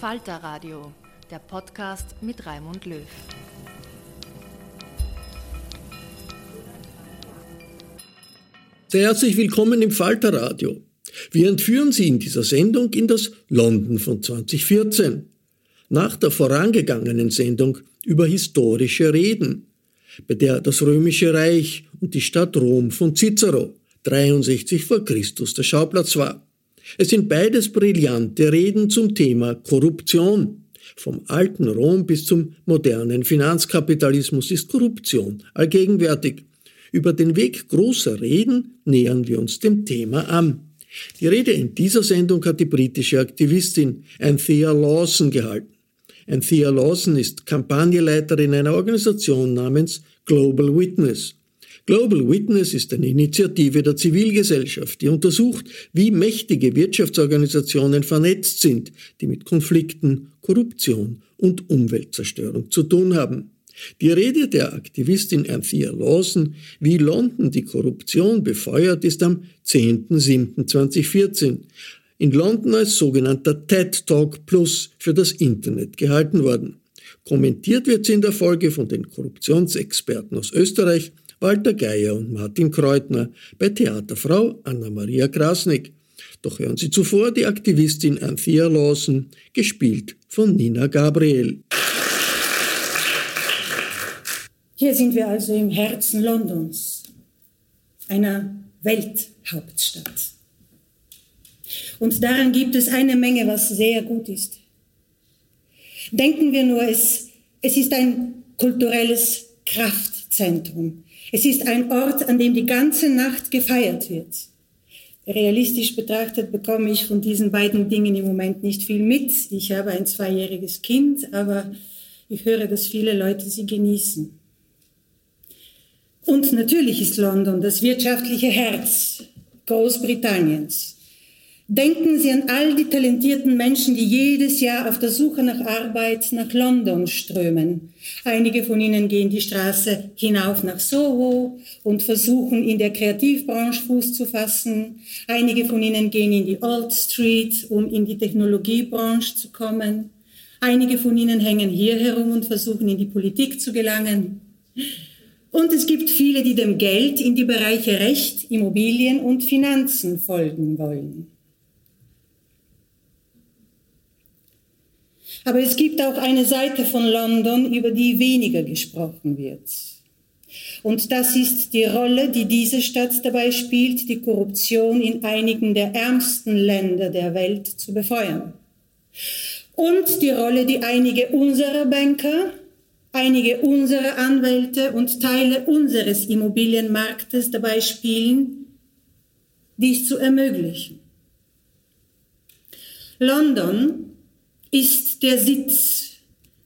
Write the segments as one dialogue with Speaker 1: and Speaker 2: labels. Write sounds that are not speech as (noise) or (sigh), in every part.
Speaker 1: Falter Radio, der Podcast mit Raimund Löw.
Speaker 2: Sehr herzlich willkommen im Falter Radio. Wir entführen Sie in dieser Sendung in das London von 2014. Nach der vorangegangenen Sendung über historische Reden, bei der das Römische Reich und die Stadt Rom von Cicero 63 vor Christus der Schauplatz war. Es sind beides brillante Reden zum Thema Korruption. Vom alten Rom bis zum modernen Finanzkapitalismus ist Korruption allgegenwärtig. Über den Weg großer Reden nähern wir uns dem Thema an. Die Rede in dieser Sendung hat die britische Aktivistin Anthea Lawson gehalten. Anthea Lawson ist Kampagneleiterin einer Organisation namens Global Witness. Global Witness ist eine Initiative der Zivilgesellschaft, die untersucht, wie mächtige Wirtschaftsorganisationen vernetzt sind, die mit Konflikten, Korruption und Umweltzerstörung zu tun haben. Die Rede der Aktivistin Anthea Lawson, wie London die Korruption befeuert, ist am 10.07.2014 in London als sogenannter TED Talk Plus für das Internet gehalten worden. Kommentiert wird sie in der Folge von den Korruptionsexperten aus Österreich, Walter Geier und Martin Kreutner, bei Theaterfrau Anna-Maria Krasnick. Doch hören Sie zuvor die Aktivistin Anthea Lawson, gespielt von Nina Gabriel.
Speaker 3: Hier sind wir also im Herzen Londons, einer Welthauptstadt. Und daran gibt es eine Menge, was sehr gut ist. Denken wir nur, es, es ist ein kulturelles Kraftzentrum. Es ist ein Ort, an dem die ganze Nacht gefeiert wird. Realistisch betrachtet bekomme ich von diesen beiden Dingen im Moment nicht viel mit. Ich habe ein zweijähriges Kind, aber ich höre, dass viele Leute sie genießen. Und natürlich ist London das wirtschaftliche Herz Großbritanniens. Denken Sie an all die talentierten Menschen, die jedes Jahr auf der Suche nach Arbeit nach London strömen. Einige von ihnen gehen die Straße hinauf nach Soho und versuchen in der Kreativbranche Fuß zu fassen. Einige von ihnen gehen in die Old Street, um in die Technologiebranche zu kommen. Einige von ihnen hängen hier herum und versuchen in die Politik zu gelangen. Und es gibt viele, die dem Geld in die Bereiche Recht, Immobilien und Finanzen folgen wollen. Aber es gibt auch eine Seite von London, über die weniger gesprochen wird. Und das ist die Rolle, die diese Stadt dabei spielt, die Korruption in einigen der ärmsten Länder der Welt zu befeuern. Und die Rolle, die einige unserer Banker, einige unserer Anwälte und Teile unseres Immobilienmarktes dabei spielen, dies zu ermöglichen. London ist der Sitz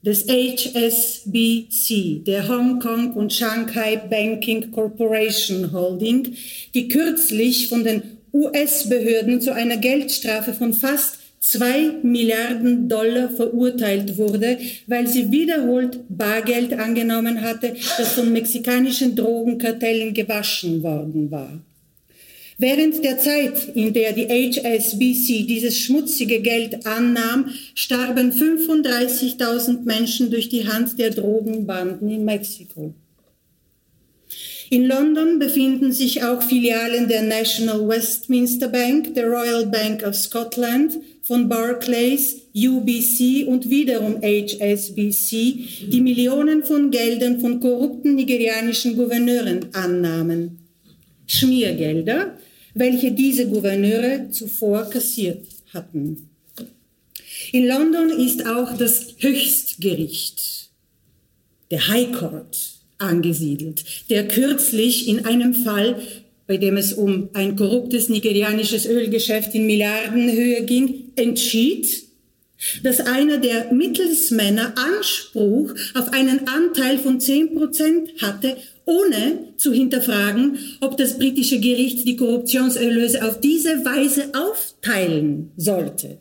Speaker 3: des HSBC, der Hong Kong und Shanghai Banking Corporation Holding, die kürzlich von den US-Behörden zu einer Geldstrafe von fast zwei Milliarden Dollar verurteilt wurde, weil sie wiederholt Bargeld angenommen hatte, das von mexikanischen Drogenkartellen gewaschen worden war. Während der Zeit, in der die HSBC dieses schmutzige Geld annahm, starben 35.000 Menschen durch die Hand der Drogenbanden in Mexiko. In London befinden sich auch Filialen der National Westminster Bank, der Royal Bank of Scotland, von Barclays, UBC und wiederum HSBC, die Millionen von Geldern von korrupten nigerianischen Gouverneuren annahmen. Schmiergelder, welche diese Gouverneure zuvor kassiert hatten. In London ist auch das Höchstgericht, der High Court, angesiedelt, der kürzlich in einem Fall, bei dem es um ein korruptes nigerianisches Ölgeschäft in Milliardenhöhe ging, entschied, dass einer der Mittelsmänner Anspruch auf einen Anteil von 10 Prozent hatte ohne zu hinterfragen, ob das britische Gericht die Korruptionserlöse auf diese Weise aufteilen sollte.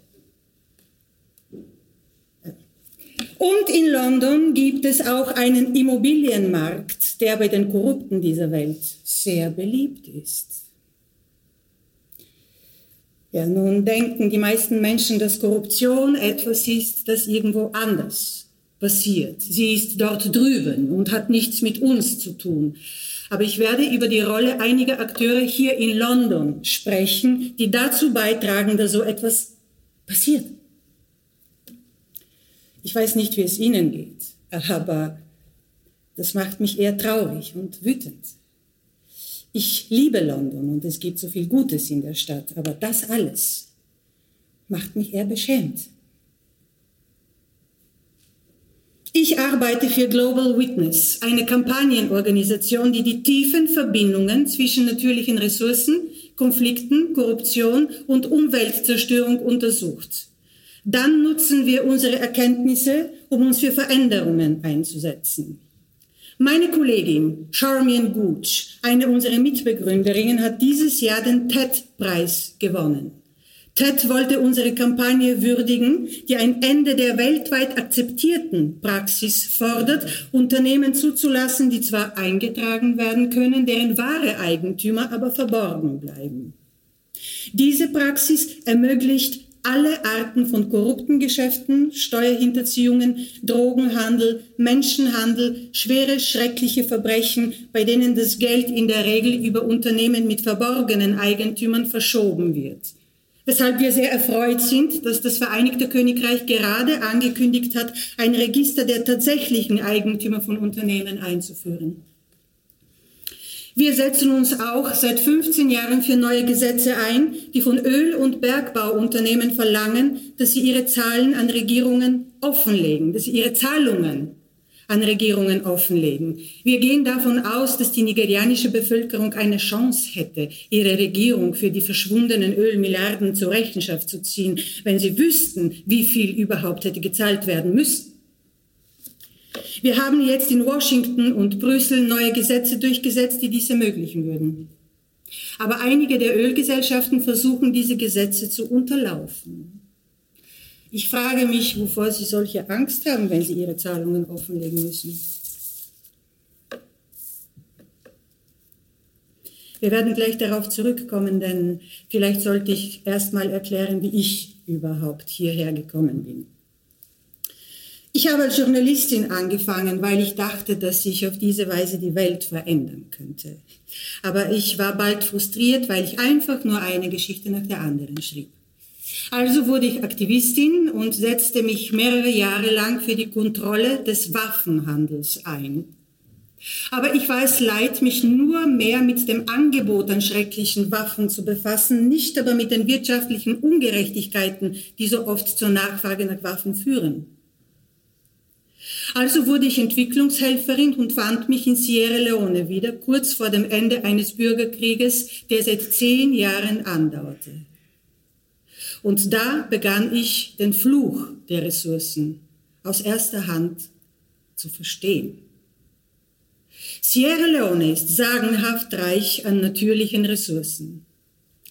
Speaker 3: Und in London gibt es auch einen Immobilienmarkt, der bei den Korrupten dieser Welt sehr beliebt ist. Ja, nun denken die meisten Menschen, dass Korruption etwas ist, das irgendwo anders passiert. Sie ist dort drüben und hat nichts mit uns zu tun. Aber ich werde über die Rolle einiger Akteure hier in London sprechen, die dazu beitragen, dass so etwas passiert. Ich weiß nicht, wie es Ihnen geht, aber das macht mich eher traurig und wütend. Ich liebe London und es gibt so viel Gutes in der Stadt, aber das alles macht mich eher beschämt. Ich arbeite für Global Witness, eine Kampagnenorganisation, die die tiefen Verbindungen zwischen natürlichen Ressourcen, Konflikten, Korruption und Umweltzerstörung untersucht. Dann nutzen wir unsere Erkenntnisse, um uns für Veränderungen einzusetzen. Meine Kollegin Charmian Gooch, eine unserer Mitbegründerinnen, hat dieses Jahr den TED-Preis gewonnen. TED wollte unsere Kampagne würdigen, die ein Ende der weltweit akzeptierten Praxis fordert, Unternehmen zuzulassen, die zwar eingetragen werden können, deren wahre Eigentümer aber verborgen bleiben. Diese Praxis ermöglicht alle Arten von korrupten Geschäften, Steuerhinterziehungen, Drogenhandel, Menschenhandel, schwere, schreckliche Verbrechen, bei denen das Geld in der Regel über Unternehmen mit verborgenen Eigentümern verschoben wird weshalb wir sehr erfreut sind, dass das Vereinigte Königreich gerade angekündigt hat, ein Register der tatsächlichen Eigentümer von Unternehmen einzuführen. Wir setzen uns auch seit 15 Jahren für neue Gesetze ein, die von Öl- und Bergbauunternehmen verlangen, dass sie ihre Zahlen an Regierungen offenlegen, dass sie ihre Zahlungen an Regierungen offenlegen. Wir gehen davon aus, dass die nigerianische Bevölkerung eine Chance hätte, ihre Regierung für die verschwundenen Ölmilliarden zur Rechenschaft zu ziehen, wenn sie wüssten, wie viel überhaupt hätte gezahlt werden müssen. Wir haben jetzt in Washington und Brüssel neue Gesetze durchgesetzt, die dies ermöglichen würden. Aber einige der Ölgesellschaften versuchen, diese Gesetze zu unterlaufen. Ich frage mich, wovor Sie solche Angst haben, wenn Sie Ihre Zahlungen offenlegen müssen. Wir werden gleich darauf zurückkommen, denn vielleicht sollte ich erst mal erklären, wie ich überhaupt hierher gekommen bin. Ich habe als Journalistin angefangen, weil ich dachte, dass ich auf diese Weise die Welt verändern könnte. Aber ich war bald frustriert, weil ich einfach nur eine Geschichte nach der anderen schrieb. Also wurde ich Aktivistin und setzte mich mehrere Jahre lang für die Kontrolle des Waffenhandels ein. Aber ich war es leid, mich nur mehr mit dem Angebot an schrecklichen Waffen zu befassen, nicht aber mit den wirtschaftlichen Ungerechtigkeiten, die so oft zur Nachfrage nach Waffen führen. Also wurde ich Entwicklungshelferin und fand mich in Sierra Leone wieder, kurz vor dem Ende eines Bürgerkrieges, der seit zehn Jahren andauerte. Und da begann ich den Fluch der Ressourcen aus erster Hand zu verstehen. Sierra Leone ist sagenhaft reich an natürlichen Ressourcen.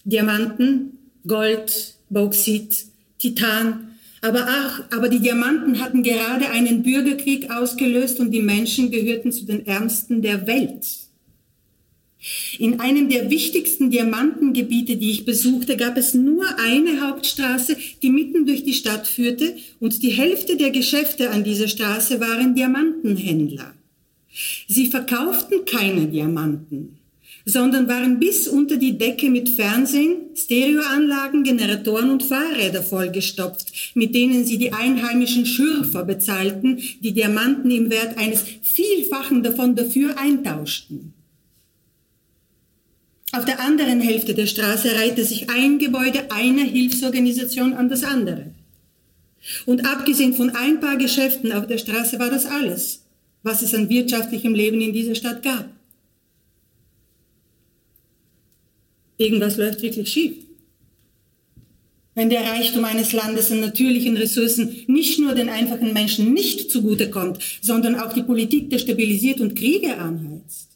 Speaker 3: Diamanten, Gold, Bauxit, Titan, aber auch, aber die Diamanten hatten gerade einen Bürgerkrieg ausgelöst und die Menschen gehörten zu den Ärmsten der Welt. In einem der wichtigsten Diamantengebiete, die ich besuchte, gab es nur eine Hauptstraße, die mitten durch die Stadt führte und die Hälfte der Geschäfte an dieser Straße waren Diamantenhändler. Sie verkauften keine Diamanten, sondern waren bis unter die Decke mit Fernsehen, Stereoanlagen, Generatoren und Fahrräder vollgestopft, mit denen sie die einheimischen Schürfer bezahlten, die Diamanten im Wert eines Vielfachen davon dafür eintauschten. Auf der anderen Hälfte der Straße reihte sich ein Gebäude einer Hilfsorganisation an das andere. Und abgesehen von ein paar Geschäften auf der Straße war das alles was es an wirtschaftlichem Leben in dieser Stadt gab. Irgendwas läuft wirklich schief. Wenn der Reichtum eines Landes an natürlichen Ressourcen nicht nur den einfachen Menschen nicht zugutekommt, sondern auch die Politik destabilisiert und Kriege anheizt.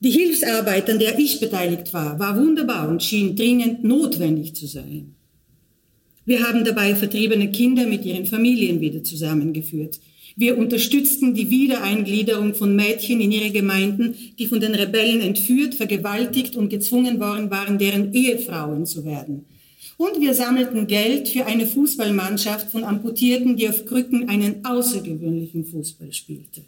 Speaker 3: Die Hilfsarbeit, an der ich beteiligt war, war wunderbar und schien dringend notwendig zu sein. Wir haben dabei vertriebene Kinder mit ihren Familien wieder zusammengeführt. Wir unterstützten die Wiedereingliederung von Mädchen in ihre Gemeinden, die von den Rebellen entführt, vergewaltigt und gezwungen worden waren, deren Ehefrauen zu werden. Und wir sammelten Geld für eine Fußballmannschaft von Amputierten, die auf Krücken einen außergewöhnlichen Fußball spielte.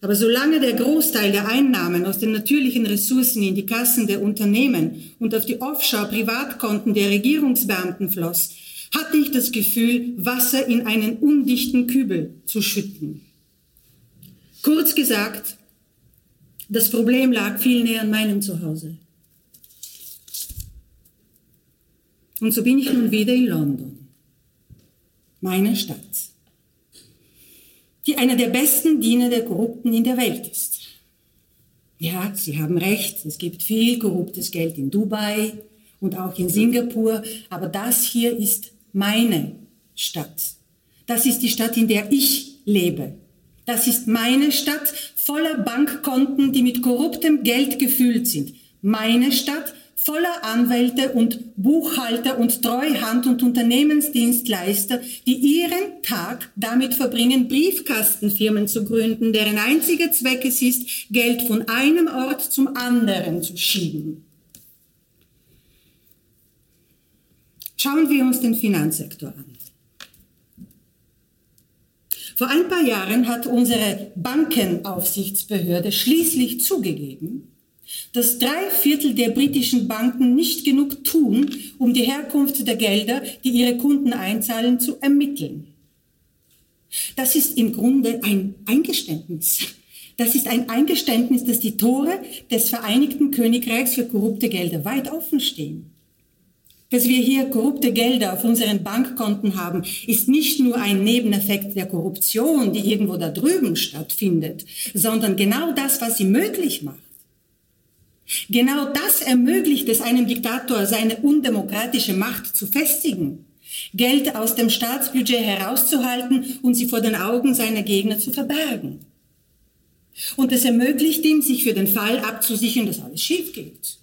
Speaker 3: Aber solange der Großteil der Einnahmen aus den natürlichen Ressourcen in die Kassen der Unternehmen und auf die Offshore-Privatkonten der Regierungsbeamten floss, hatte ich das Gefühl, Wasser in einen undichten Kübel zu schütten. Kurz gesagt, das Problem lag viel näher an meinem Zuhause. Und so bin ich nun wieder in London, meine Stadt die einer der besten Diener der Korrupten in der Welt ist. Ja, Sie haben recht, es gibt viel korruptes Geld in Dubai und auch in Singapur, aber das hier ist meine Stadt. Das ist die Stadt, in der ich lebe. Das ist meine Stadt voller Bankkonten, die mit korruptem Geld gefüllt sind. Meine Stadt voller Anwälte und Buchhalter und Treuhand- und Unternehmensdienstleister, die ihren Tag damit verbringen, Briefkastenfirmen zu gründen, deren einziger Zweck es ist, Geld von einem Ort zum anderen zu schieben. Schauen wir uns den Finanzsektor an. Vor ein paar Jahren hat unsere Bankenaufsichtsbehörde schließlich zugegeben, dass drei Viertel der britischen Banken nicht genug tun, um die Herkunft der Gelder, die ihre Kunden einzahlen, zu ermitteln. Das ist im Grunde ein Eingeständnis. Das ist ein Eingeständnis, dass die Tore des Vereinigten Königreichs für korrupte Gelder weit offen stehen. Dass wir hier korrupte Gelder auf unseren Bankkonten haben, ist nicht nur ein Nebeneffekt der Korruption, die irgendwo da drüben stattfindet, sondern genau das, was sie möglich macht. Genau das ermöglicht es einem Diktator, seine undemokratische Macht zu festigen, Geld aus dem Staatsbudget herauszuhalten und sie vor den Augen seiner Gegner zu verbergen. Und es ermöglicht ihm, sich für den Fall abzusichern, dass alles schief geht.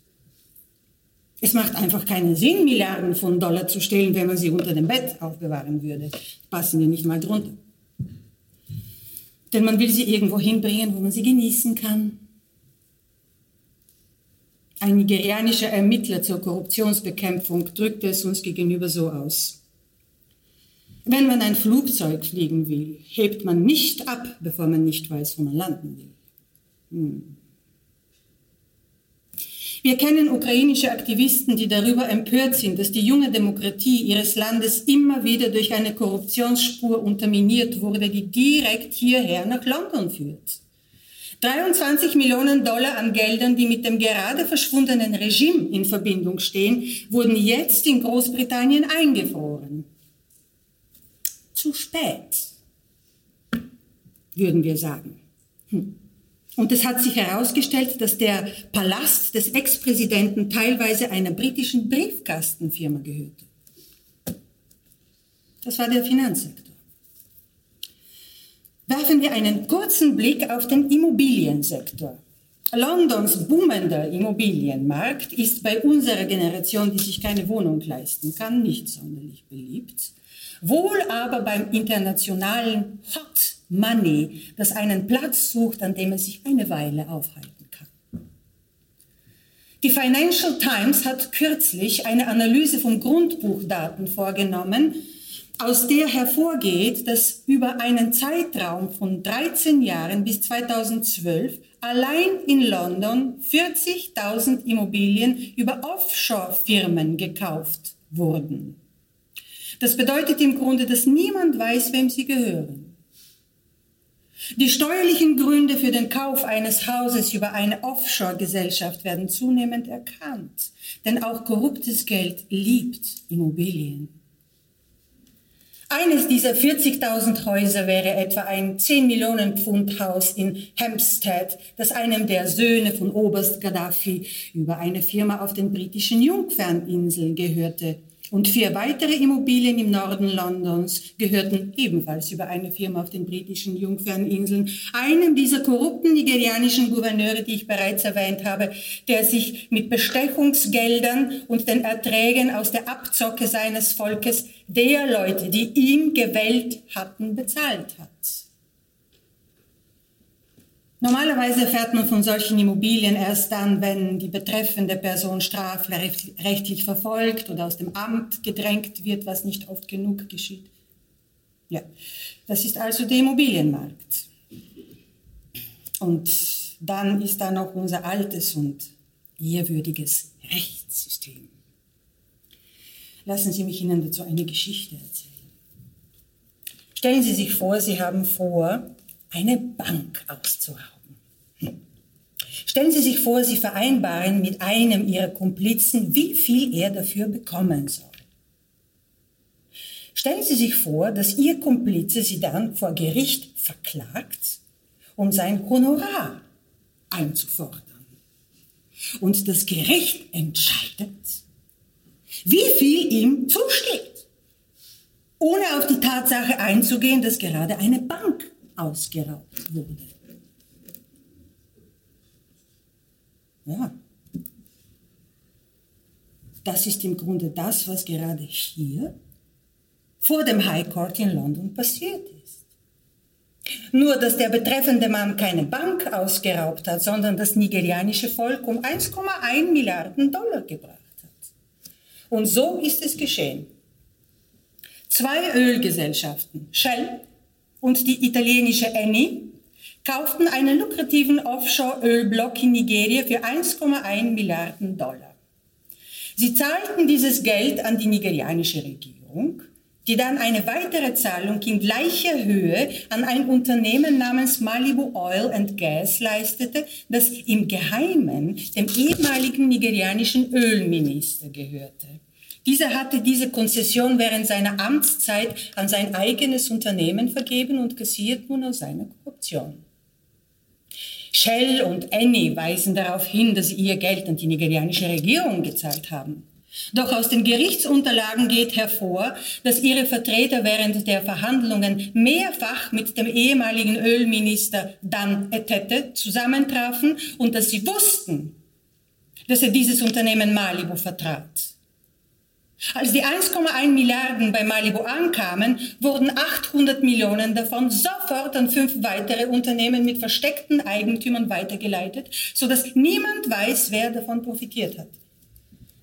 Speaker 3: Es macht einfach keinen Sinn, Milliarden von Dollar zu stehlen, wenn man sie unter dem Bett aufbewahren würde. Passen wir nicht mal drunter. Denn man will sie irgendwo hinbringen, wo man sie genießen kann, ein nigerianischer Ermittler zur Korruptionsbekämpfung drückte es uns gegenüber so aus. Wenn man ein Flugzeug fliegen will, hebt man nicht ab, bevor man nicht weiß, wo man landen will. Hm. Wir kennen ukrainische Aktivisten, die darüber empört sind, dass die junge Demokratie ihres Landes immer wieder durch eine Korruptionsspur unterminiert wurde, die direkt hierher nach London führt. 23 Millionen Dollar an Geldern, die mit dem gerade verschwundenen Regime in Verbindung stehen, wurden jetzt in Großbritannien eingefroren. Zu spät, würden wir sagen. Hm. Und es hat sich herausgestellt, dass der Palast des Ex-Präsidenten teilweise einer britischen Briefkastenfirma gehörte. Das war der Finanzsektor. Werfen wir einen kurzen Blick auf den Immobiliensektor. Londons boomender Immobilienmarkt ist bei unserer Generation, die sich keine Wohnung leisten kann, nicht sonderlich beliebt. Wohl aber beim internationalen Hot Money, das einen Platz sucht, an dem es sich eine Weile aufhalten kann. Die Financial Times hat kürzlich eine Analyse von Grundbuchdaten vorgenommen, aus der hervorgeht, dass über einen Zeitraum von 13 Jahren bis 2012 allein in London 40.000 Immobilien über Offshore-Firmen gekauft wurden. Das bedeutet im Grunde, dass niemand weiß, wem sie gehören. Die steuerlichen Gründe für den Kauf eines Hauses über eine Offshore-Gesellschaft werden zunehmend erkannt, denn auch korruptes Geld liebt Immobilien. Eines dieser 40.000 Häuser wäre etwa ein 10 Millionen Pfund Haus in Hampstead, das einem der Söhne von Oberst Gaddafi über eine Firma auf den britischen Jungferninseln gehörte. Und vier weitere Immobilien im Norden Londons gehörten ebenfalls über eine Firma auf den britischen Jungferninseln, einem dieser korrupten nigerianischen Gouverneure, die ich bereits erwähnt habe, der sich mit Bestechungsgeldern und den Erträgen aus der Abzocke seines Volkes der Leute, die ihn gewählt hatten, bezahlt hat. Normalerweise erfährt man von solchen Immobilien erst dann, wenn die betreffende Person strafrechtlich verfolgt oder aus dem Amt gedrängt wird, was nicht oft genug geschieht. Ja, das ist also der Immobilienmarkt. Und dann ist da noch unser altes und ehrwürdiges Rechtssystem. Lassen Sie mich Ihnen dazu eine Geschichte erzählen. Stellen Sie sich vor, Sie haben vor, eine Bank auszurauben. Stellen Sie sich vor, Sie vereinbaren mit einem Ihrer Komplizen, wie viel er dafür bekommen soll. Stellen Sie sich vor, dass Ihr Komplize Sie dann vor Gericht verklagt, um sein Honorar einzufordern. Und das Gericht entscheidet, wie viel ihm zusteht, ohne auf die Tatsache einzugehen, dass gerade eine Bank ausgeraubt wurde. Ja. Das ist im Grunde das, was gerade hier vor dem High Court in London passiert ist. Nur, dass der betreffende Mann keine Bank ausgeraubt hat, sondern das nigerianische Volk um 1,1 Milliarden Dollar gebracht hat. Und so ist es geschehen. Zwei Ölgesellschaften, Shell und die italienische Eni, kauften einen lukrativen Offshore-Ölblock in Nigeria für 1,1 Milliarden Dollar. Sie zahlten dieses Geld an die nigerianische Regierung, die dann eine weitere Zahlung in gleicher Höhe an ein Unternehmen namens Malibu Oil and Gas leistete, das im Geheimen dem ehemaligen nigerianischen Ölminister gehörte. Dieser hatte diese Konzession während seiner Amtszeit an sein eigenes Unternehmen vergeben und kassiert nun aus seiner Korruption. Shell und Eni weisen darauf hin, dass sie ihr Geld an die nigerianische Regierung gezahlt haben. Doch aus den Gerichtsunterlagen geht hervor, dass ihre Vertreter während der Verhandlungen mehrfach mit dem ehemaligen Ölminister Dan Etete zusammentrafen und dass sie wussten, dass er dieses Unternehmen Malibu vertrat. Als die 1,1 Milliarden bei Malibu ankamen, wurden 800 Millionen davon sofort an fünf weitere Unternehmen mit versteckten Eigentümern weitergeleitet, sodass niemand weiß, wer davon profitiert hat.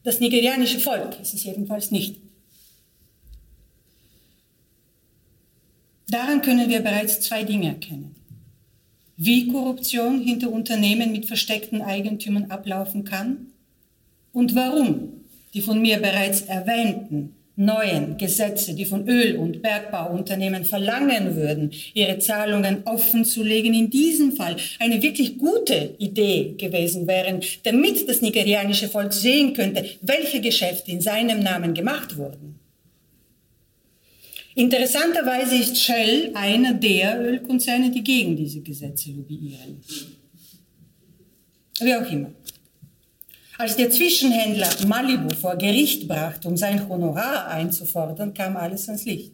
Speaker 3: Das nigerianische Volk ist es jedenfalls nicht. Daran können wir bereits zwei Dinge erkennen. Wie Korruption hinter Unternehmen mit versteckten Eigentümern ablaufen kann und warum die von mir bereits erwähnten neuen Gesetze, die von Öl- und Bergbauunternehmen verlangen würden, ihre Zahlungen offenzulegen, in diesem Fall eine wirklich gute Idee gewesen wären, damit das nigerianische Volk sehen könnte, welche Geschäfte in seinem Namen gemacht wurden. Interessanterweise ist Shell einer der Ölkonzerne, die gegen diese Gesetze lobbyieren. Wie auch immer. Als der Zwischenhändler Malibu vor Gericht brachte, um sein Honorar einzufordern, kam alles ans Licht.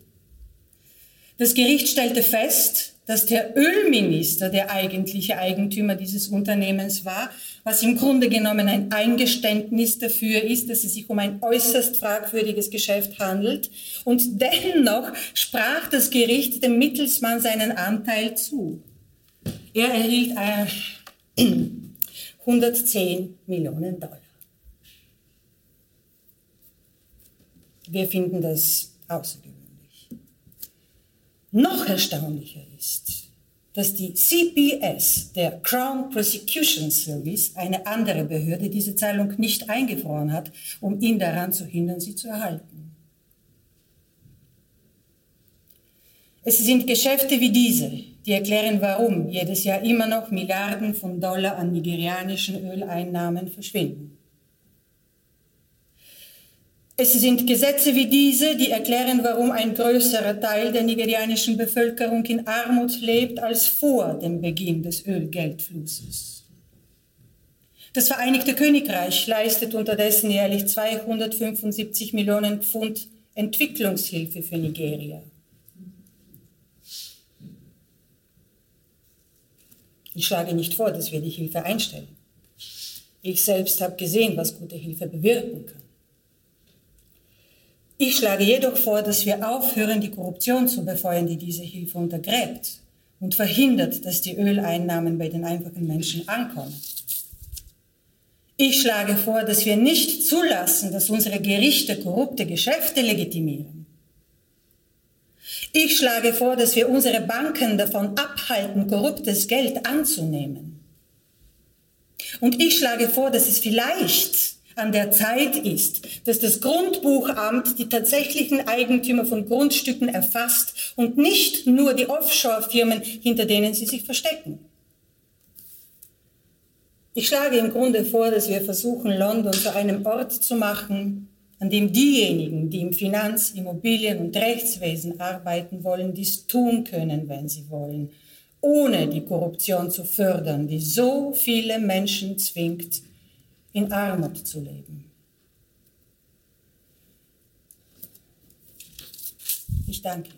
Speaker 3: Das Gericht stellte fest, dass der Ölminister der eigentliche Eigentümer dieses Unternehmens war, was im Grunde genommen ein Eingeständnis dafür ist, dass es sich um ein äußerst fragwürdiges Geschäft handelt. Und dennoch sprach das Gericht dem Mittelsmann seinen Anteil zu. Er erhielt äh, 110 Millionen Dollar. Wir finden das außergewöhnlich. Noch erstaunlicher ist, dass die CPS, der Crown Prosecution Service, eine andere Behörde, diese Zahlung nicht eingefroren hat, um ihn daran zu hindern, sie zu erhalten. Es sind Geschäfte wie diese, die erklären, warum jedes Jahr immer noch Milliarden von Dollar an nigerianischen Öleinnahmen verschwinden. Es sind Gesetze wie diese, die erklären, warum ein größerer Teil der nigerianischen Bevölkerung in Armut lebt als vor dem Beginn des Ölgeldflusses. Das Vereinigte Königreich leistet unterdessen jährlich 275 Millionen Pfund Entwicklungshilfe für Nigeria. Ich schlage nicht vor, dass wir die Hilfe einstellen. Ich selbst habe gesehen, was gute Hilfe bewirken kann. Ich schlage jedoch vor, dass wir aufhören, die Korruption zu befeuern, die diese Hilfe untergräbt und verhindert, dass die Öleinnahmen bei den einfachen Menschen ankommen. Ich schlage vor, dass wir nicht zulassen, dass unsere Gerichte korrupte Geschäfte legitimieren. Ich schlage vor, dass wir unsere Banken davon abhalten, korruptes Geld anzunehmen. Und ich schlage vor, dass es vielleicht an der Zeit ist, dass das Grundbuchamt die tatsächlichen Eigentümer von Grundstücken erfasst und nicht nur die Offshore-Firmen, hinter denen sie sich verstecken. Ich schlage im Grunde vor, dass wir versuchen, London zu einem Ort zu machen, an dem diejenigen, die im Finanz-, Immobilien- und Rechtswesen arbeiten wollen, dies tun können, wenn sie wollen, ohne die Korruption zu fördern, die so viele Menschen zwingt, in Armut zu leben. Ich danke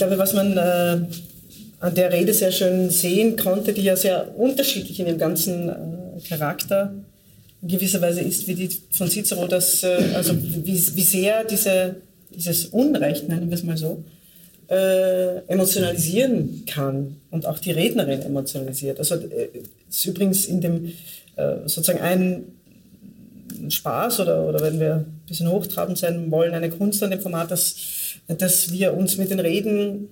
Speaker 4: Glaube, was man äh an der Rede sehr schön sehen konnte, die ja sehr unterschiedlich in dem ganzen äh, Charakter in gewisser Weise ist, wie die von Cicero, das, äh, also wie, wie sehr diese, dieses Unrecht, nennen wir es mal so, äh, emotionalisieren kann und auch die Rednerin emotionalisiert. Also äh, ist übrigens in dem äh, sozusagen ein Spaß oder, oder wenn wir ein bisschen hochtrabend sein wollen, eine Kunst an dem Format, dass, dass wir uns mit den Reden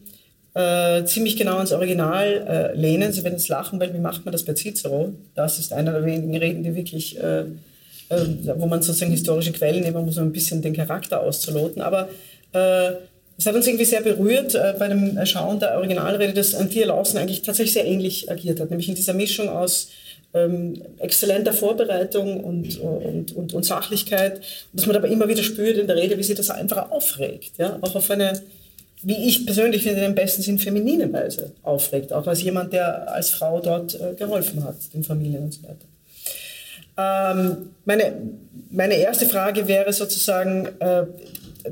Speaker 4: äh, ziemlich genau ans Original äh, lehnen. Sie werden jetzt lachen, weil wie macht man das bei Cicero? Das ist einer der wenigen Reden, die wirklich, äh, äh wo man sozusagen historische Quellen nehmen muss, um ein bisschen den Charakter auszuloten. Aber äh, es hat uns irgendwie sehr berührt äh, bei dem Schauen der Originalrede, dass Anthea Lawson eigentlich tatsächlich sehr ähnlich agiert hat, nämlich in dieser Mischung aus ähm, exzellenter Vorbereitung und, und, und, und Sachlichkeit, dass man aber immer wieder spürt in der Rede, wie sie das einfach aufregt, ja? auch auf eine wie ich persönlich finde, im besten Sinn feminine Weise aufregt, auch als jemand, der als Frau dort äh, geholfen hat, den Familien und so weiter. Ähm, meine, meine erste Frage wäre sozusagen, äh,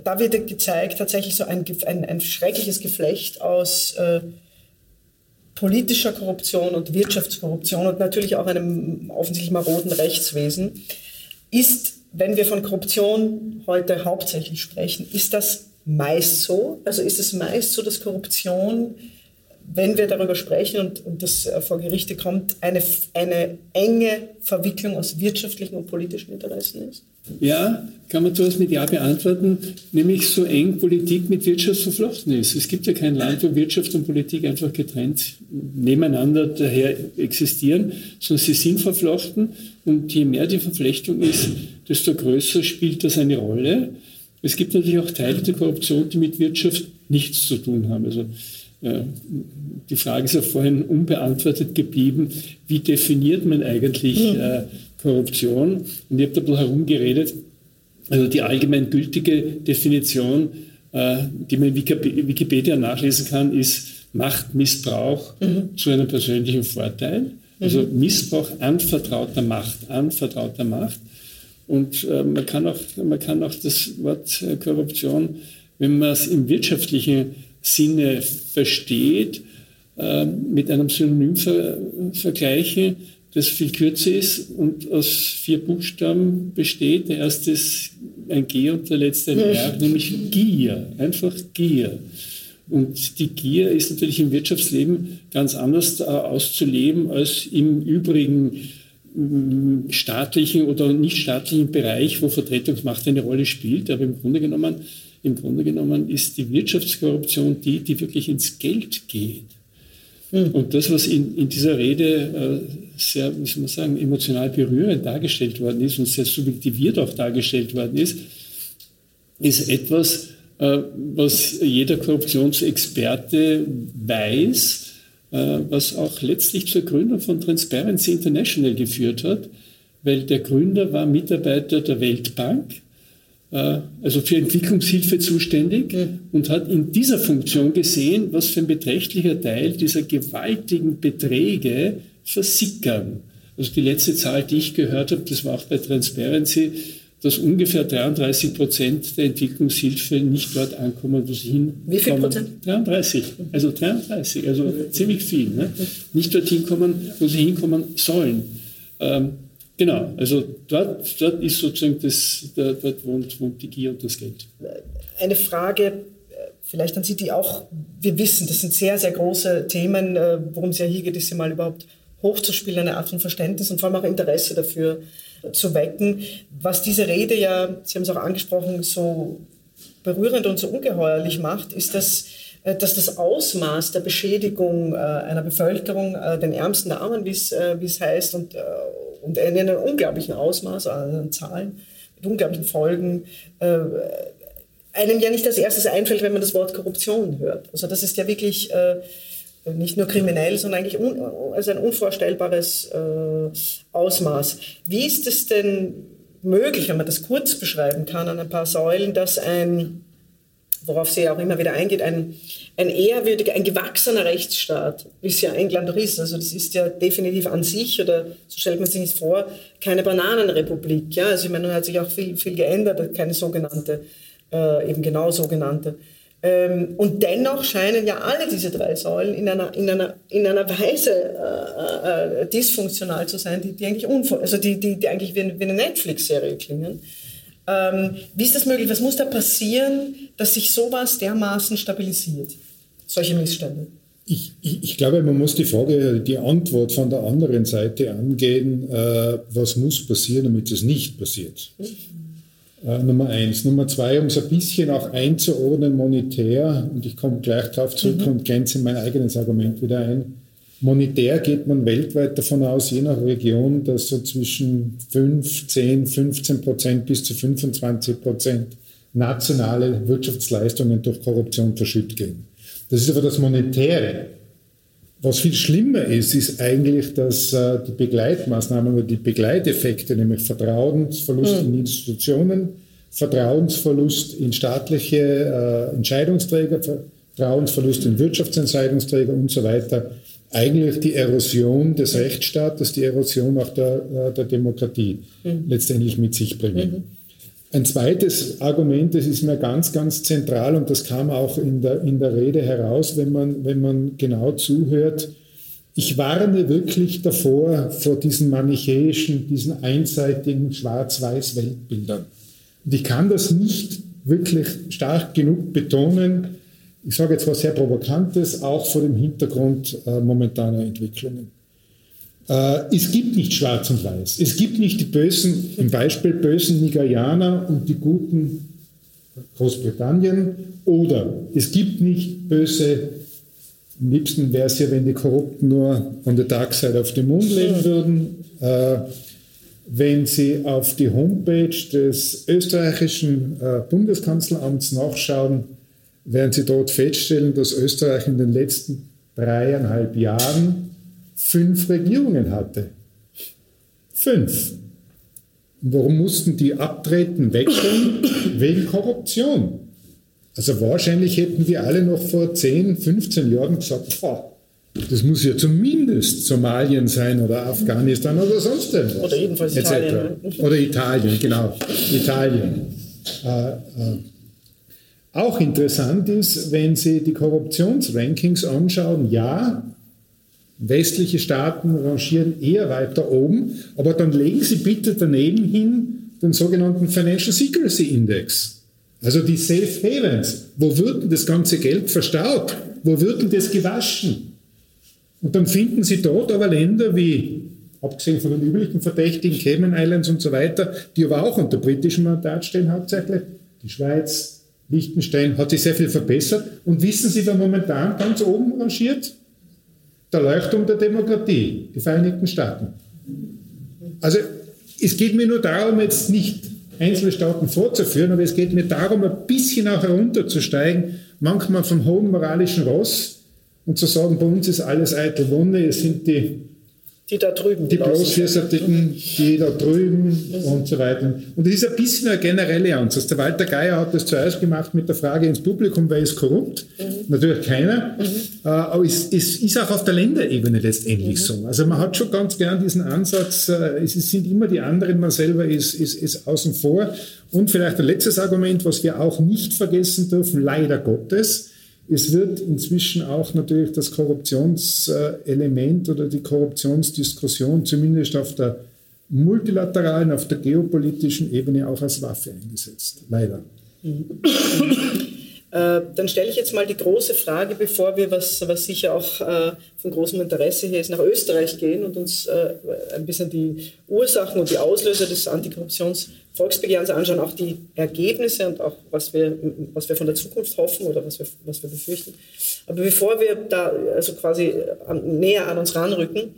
Speaker 4: da wird gezeigt, tatsächlich so ein, ein, ein schreckliches Geflecht aus äh, politischer Korruption und Wirtschaftskorruption und natürlich auch einem offensichtlich maroden Rechtswesen. Ist, wenn wir von Korruption heute hauptsächlich sprechen, ist das meist so? Also ist es meist so, dass Korruption wenn wir darüber sprechen und, und das äh, vor Gerichte kommt, eine, eine enge Verwicklung aus wirtschaftlichen und politischen Interessen ist?
Speaker 5: Ja, kann man durchaus mit Ja beantworten, nämlich so eng Politik mit Wirtschaft verflochten ist. Es gibt ja kein Land, wo Wirtschaft und Politik einfach getrennt nebeneinander daher existieren, sondern sie sind verflochten und je mehr die Verflechtung ist, desto größer spielt das eine Rolle. Es gibt natürlich auch Teile der Korruption, die mit Wirtschaft nichts zu tun haben. Also die Frage ist ja vorhin unbeantwortet geblieben, wie definiert man eigentlich hm. äh, Korruption? Und ich habe da bisschen herumgeredet. Also die allgemein gültige Definition, äh, die man in Wikipedia nachlesen kann, ist Machtmissbrauch mhm. zu einem persönlichen Vorteil. Also mhm. Missbrauch anvertrauter Macht, anvertrauter Macht. Und äh, man, kann auch, man kann auch das Wort äh, Korruption, wenn man es im wirtschaftlichen Sinne versteht, äh, mit einem Synonym ver vergleiche, das viel kürzer ist und aus vier Buchstaben besteht. Der erste ist ein G und der letzte ein R, nämlich Gier, einfach Gier. Und die Gier ist natürlich im Wirtschaftsleben ganz anders äh, auszuleben als im übrigen mm, staatlichen oder nicht staatlichen Bereich, wo Vertretungsmacht eine Rolle spielt. Aber im Grunde genommen im Grunde genommen ist die Wirtschaftskorruption die, die wirklich ins Geld geht. Mhm. Und das, was in, in dieser Rede äh, sehr, wie soll man sagen, emotional berührend dargestellt worden ist und sehr subjektiviert auch dargestellt worden ist, ist etwas, äh, was jeder Korruptionsexperte weiß, äh, was auch letztlich zur Gründung von Transparency International geführt hat, weil der Gründer war Mitarbeiter der Weltbank also für Entwicklungshilfe zuständig und hat in dieser Funktion gesehen, was für ein beträchtlicher Teil dieser gewaltigen Beträge versickern. Also die letzte Zahl, die ich gehört habe, das war auch bei Transparency, dass ungefähr 33 Prozent der Entwicklungshilfe nicht dort ankommen, wo sie hinkommen.
Speaker 4: Wie viel Prozent?
Speaker 5: 33, also 33, also ziemlich viel. Ne? Nicht dorthin kommen, wo sie hinkommen sollen. Ähm, Genau, also dort, dort ist sozusagen das, dort wohnt, wohnt die Gier und das Geld.
Speaker 4: Eine Frage, äh, vielleicht an Sie, die auch, wir wissen, das sind sehr, sehr große Themen, äh, worum es ja hier geht, ist ja mal überhaupt hochzuspielen, eine Art von Verständnis und vor allem auch Interesse dafür zu wecken. Was diese Rede ja, Sie haben es auch angesprochen, so berührend und so ungeheuerlich macht, ist, dass äh, dass das Ausmaß der Beschädigung einer Bevölkerung, den Ärmsten der Armen, wie es heißt, und, und in einem unglaublichen Ausmaß an Zahlen, mit unglaublichen Folgen, äh, einem ja nicht als erstes einfällt, wenn man das Wort Korruption hört. Also das ist ja wirklich äh, nicht nur kriminell, sondern eigentlich un, also ein unvorstellbares äh, Ausmaß. Wie ist es denn möglich, wenn man das kurz beschreiben kann an ein paar Säulen, dass ein, worauf sie ja auch immer wieder eingeht, ein ein ehrwürdiger, ein gewachsener Rechtsstaat, wie es ja England doch ist. Also das ist ja definitiv an sich, oder so stellt man sich es vor, keine Bananenrepublik. Ja? Also ich meine, nun hat sich auch viel, viel geändert, keine sogenannte, äh, eben genau sogenannte. Ähm, und dennoch scheinen ja alle diese drei Säulen in einer, in einer, in einer Weise äh, äh, dysfunktional zu sein, die, die eigentlich, also die, die, die eigentlich wie eine Netflix-Serie klingen. Ähm, wie ist das möglich? Was muss da passieren, dass sich sowas dermaßen stabilisiert? solche Missstände?
Speaker 6: Ich, ich, ich, glaube, man muss die Frage, die Antwort von der anderen Seite angehen, äh, was muss passieren, damit es nicht passiert. Äh, Nummer eins. Nummer zwei, um es ein bisschen auch einzuordnen, monetär, und ich komme gleich darauf zurück mhm. und grenze mein eigenes Argument wieder ein. Monetär geht man weltweit davon aus, je nach Region, dass so zwischen 5, 10, 15 Prozent bis zu 25 Prozent nationale Wirtschaftsleistungen durch Korruption verschütt gehen. Das ist aber das Monetäre. Was viel schlimmer ist, ist eigentlich, dass äh, die Begleitmaßnahmen oder die Begleiteffekte, nämlich Vertrauensverlust mhm. in Institutionen, Vertrauensverlust in staatliche äh, Entscheidungsträger, Vertrauensverlust in Wirtschaftsentscheidungsträger und so weiter, eigentlich die Erosion des Rechtsstaates, die Erosion auch der, äh, der Demokratie mhm. letztendlich mit sich bringen. Mhm. Ein zweites Argument, das ist mir ganz, ganz zentral und das kam auch in der, in der Rede heraus, wenn man, wenn man genau zuhört. Ich warne wirklich davor, vor diesen manichäischen, diesen einseitigen schwarz-weiß Weltbildern. Und ich kann das nicht wirklich stark genug betonen. Ich sage jetzt was sehr Provokantes, auch vor dem Hintergrund äh, momentaner Entwicklungen. Äh, es gibt nicht Schwarz und Weiß. Es gibt nicht die bösen, im Beispiel bösen Nigerianer und die guten Großbritannien. Oder es gibt nicht böse, am liebsten wäre es ja, wenn die Korrupten nur on the dark side auf dem Mond leben würden. Äh, wenn Sie auf die Homepage des österreichischen äh, Bundeskanzleramts nachschauen, werden Sie dort feststellen, dass Österreich in den letzten dreieinhalb Jahren fünf Regierungen hatte. Fünf. Warum mussten die abtreten, wechseln? Wegen Korruption. Also wahrscheinlich hätten wir alle noch vor 10, 15 Jahren gesagt, boah, das muss ja zumindest Somalien sein oder Afghanistan oder sonst irgendwas.
Speaker 4: Oder jedenfalls Italien.
Speaker 6: Oder Italien, genau. Italien. Äh, äh. Auch interessant ist, wenn Sie die Korruptionsrankings anschauen, ja, westliche Staaten rangieren eher weiter oben, aber dann legen Sie bitte daneben hin den sogenannten Financial Secrecy Index. Also die Safe Havens. Wo wird denn das ganze Geld verstaut? Wo wird denn das gewaschen? Und dann finden Sie dort aber Länder wie, abgesehen von den üblichen Verdächtigen, Cayman Islands und so weiter, die aber auch unter britischem Mandat stehen hauptsächlich, die Schweiz, Liechtenstein, hat sich sehr viel verbessert. Und wissen Sie, wer momentan ganz oben rangiert? Der Leuchtturm der Demokratie, die Vereinigten Staaten. Also es geht mir nur darum, jetzt nicht einzelne Staaten vorzuführen, aber es geht mir darum, ein bisschen auch herunterzusteigen, manchmal vom hohen moralischen Ross und zu sagen, bei uns ist alles eitel Wunde, es sind die,
Speaker 4: die da drüben,
Speaker 6: die Bloßvierseitigen, die da drüben und so weiter. Und das ist ein bisschen eine generelle Ansatz. Der Walter Geier hat das zuerst gemacht mit der Frage ins Publikum, wer ist korrupt? Mhm. Natürlich keiner. Mhm. Äh, aber es, es, ist auch auf der Länderebene letztendlich mhm. so. Also man hat schon ganz gern diesen Ansatz, äh, es sind immer die anderen, man selber ist, ist, ist außen vor. Und vielleicht ein letztes Argument, was wir auch nicht vergessen dürfen, leider Gottes, es wird inzwischen auch natürlich das Korruptionselement oder die Korruptionsdiskussion zumindest auf der multilateralen, auf der geopolitischen Ebene auch als Waffe eingesetzt. Leider.
Speaker 4: Äh, dann stelle ich jetzt mal die große Frage, bevor wir, was, was sicher auch äh, von großem Interesse hier ist, nach Österreich gehen und uns äh, ein bisschen die Ursachen und die Auslöser des Antikorruptions- Volksbegehrens anschauen, auch die Ergebnisse und auch was wir, was wir von der Zukunft hoffen oder was wir, was wir befürchten. Aber bevor wir da also quasi näher an uns ranrücken,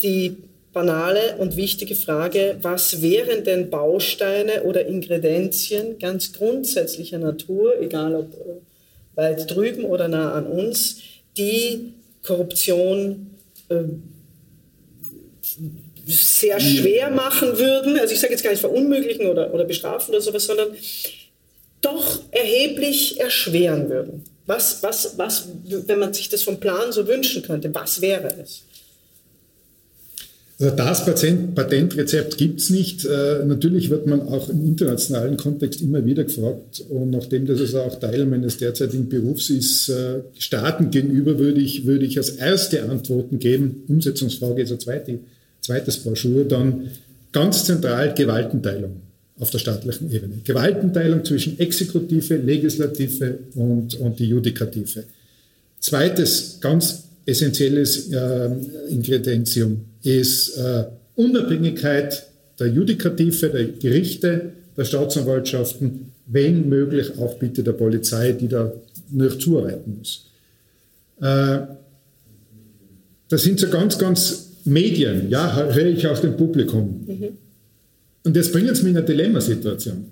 Speaker 4: die banale und wichtige Frage, was wären denn Bausteine oder Ingredienzien ganz grundsätzlicher Natur, egal ob äh, weit drüben oder nah an uns, die Korruption äh, sehr schwer machen würden, also ich sage jetzt gar nicht verunmöglichen oder, oder bestrafen oder sowas, sondern doch erheblich erschweren würden. Was, was, was, wenn man sich das vom Plan so wünschen könnte, was wäre es?
Speaker 6: Also das Patentrezept gibt es nicht. Äh, natürlich wird man auch im internationalen Kontext immer wieder gefragt. Und nachdem das also auch Teil meines derzeitigen Berufs ist, äh, Staaten gegenüber würde ich, würde ich als erste Antworten geben. Umsetzungsfrage ist eine zweite zweites Broschur, dann ganz zentral Gewaltenteilung auf der staatlichen Ebene. Gewaltenteilung zwischen Exekutive, Legislative und, und die Judikative. Zweites ganz essentielles äh, Ingredientium ist äh, Unabhängigkeit der Judikative, der Gerichte, der Staatsanwaltschaften, wenn möglich auch bitte der Polizei, die da noch zuarbeiten muss. Äh, das sind so ganz, ganz Medien, ja, höre ich aus dem Publikum. Mhm. Und das bringt uns in eine Dilemmasituation.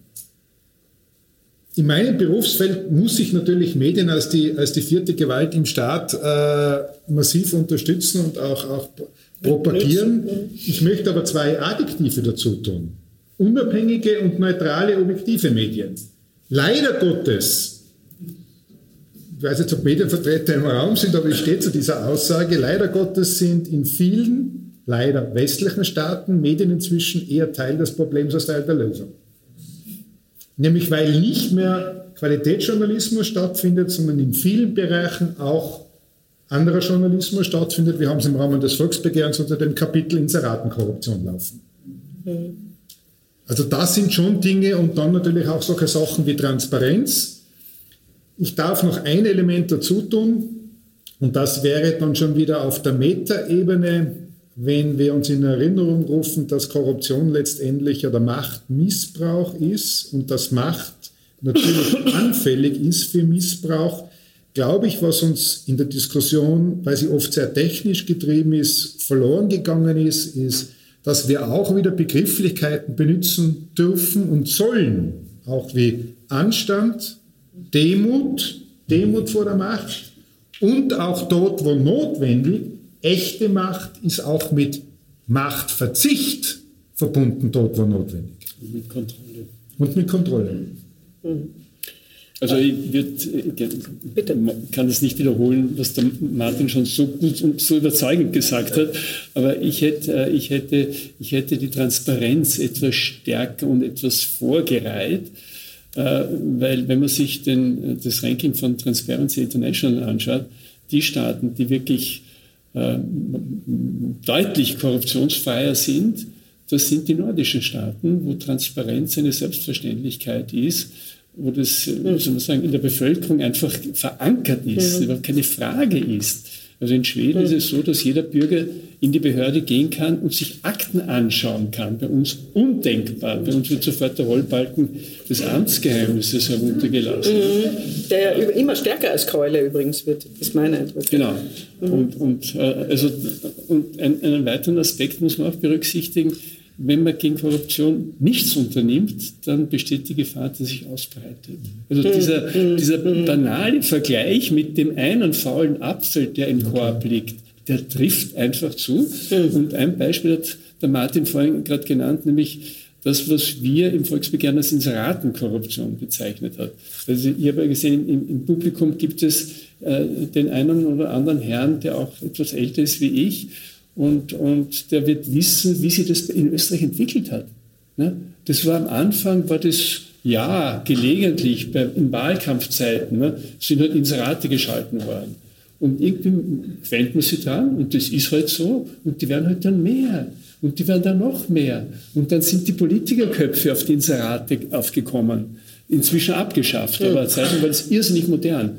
Speaker 6: In meinem Berufsfeld muss ich natürlich Medien als die, als die vierte Gewalt im Staat äh, massiv unterstützen und auch, auch propagieren. Ich möchte aber zwei Adjektive dazu tun. Unabhängige und neutrale, objektive Medien. Leider Gottes ich weiß jetzt, ob Medienvertreter im Raum sind, aber ich stehe zu dieser Aussage, leider Gottes sind in vielen leider westlichen Staaten Medien inzwischen eher Teil des Problems als Teil der Lösung. Nämlich weil nicht mehr Qualitätsjournalismus stattfindet, sondern in vielen Bereichen auch anderer Journalismus stattfindet. Wir haben es im Rahmen des Volksbegehrens unter dem Kapitel Inseratenkorruption laufen. Also das sind schon Dinge und dann natürlich auch solche Sachen wie Transparenz. Ich darf noch ein Element dazu tun und das wäre dann schon wieder auf der Metaebene, wenn wir uns in Erinnerung rufen, dass Korruption letztendlich ja der Machtmissbrauch ist und dass Macht natürlich anfällig ist für Missbrauch, glaube ich, was uns in der Diskussion, weil sie oft sehr technisch getrieben ist, verloren gegangen ist, ist, dass wir auch wieder Begrifflichkeiten benutzen dürfen und sollen, auch wie Anstand, Demut, Demut vor der Macht und auch dort, wo notwendig, echte Macht ist auch mit Machtverzicht verbunden, dort, wo notwendig.
Speaker 5: Und mit Kontrolle.
Speaker 6: Und mit Kontrolle.
Speaker 5: Mhm. Also ich würd, Bitte. kann das nicht wiederholen, was der Martin schon so gut und so überzeugend gesagt hat, aber ich hätte, äh, ich hätte, ich hätte die Transparenz etwas stärker und etwas vorgereiht, äh, weil wenn man sich den, das Ranking von Transparency International anschaut, die Staaten, die wirklich äh, deutlich korruptionsfreier sind, das sind die nordischen Staaten, wo Transparenz eine Selbstverständlichkeit ist wo das, wie soll man sagen, in der Bevölkerung einfach verankert ist, ja. überhaupt keine Frage ist. Also in Schweden ja. ist es so, dass jeder Bürger in die Behörde gehen kann und sich Akten anschauen kann. Bei uns undenkbar. Bei uns wird sofort der Rollbalken des Amtsgeheimnisses heruntergelassen.
Speaker 4: Mhm. Der immer stärker als Keule übrigens wird, ist mein Eindruck.
Speaker 5: Genau. Mhm. Und, und, äh, also, und ein, einen weiteren Aspekt muss man auch berücksichtigen wenn man gegen Korruption nichts unternimmt, dann besteht die Gefahr, dass sich ausbreitet. Also hm, dieser, hm, dieser banale Vergleich mit dem einen faulen Apfel, der im Korb liegt, der trifft einfach zu. Und ein Beispiel hat der Martin vorhin gerade genannt, nämlich das, was wir im Volksbegehren als Inseratenkorruption bezeichnet hat. Also ich habe ja gesehen, im, im Publikum gibt es äh, den einen oder anderen Herrn, der auch etwas älter ist wie ich und, und der wird wissen, wie sich das in Österreich entwickelt hat. Ne? Das war am Anfang, war das ja gelegentlich bei, in Wahlkampfzeiten, ne, sind halt Inserate geschalten worden. Und irgendwie gewöhnt man sich dran und das ist halt so und die werden halt dann mehr und die werden dann noch mehr. Und dann sind die Politikerköpfe auf die Inserate aufgekommen, inzwischen abgeschafft, aber Zeiten war das irrsinnig modern.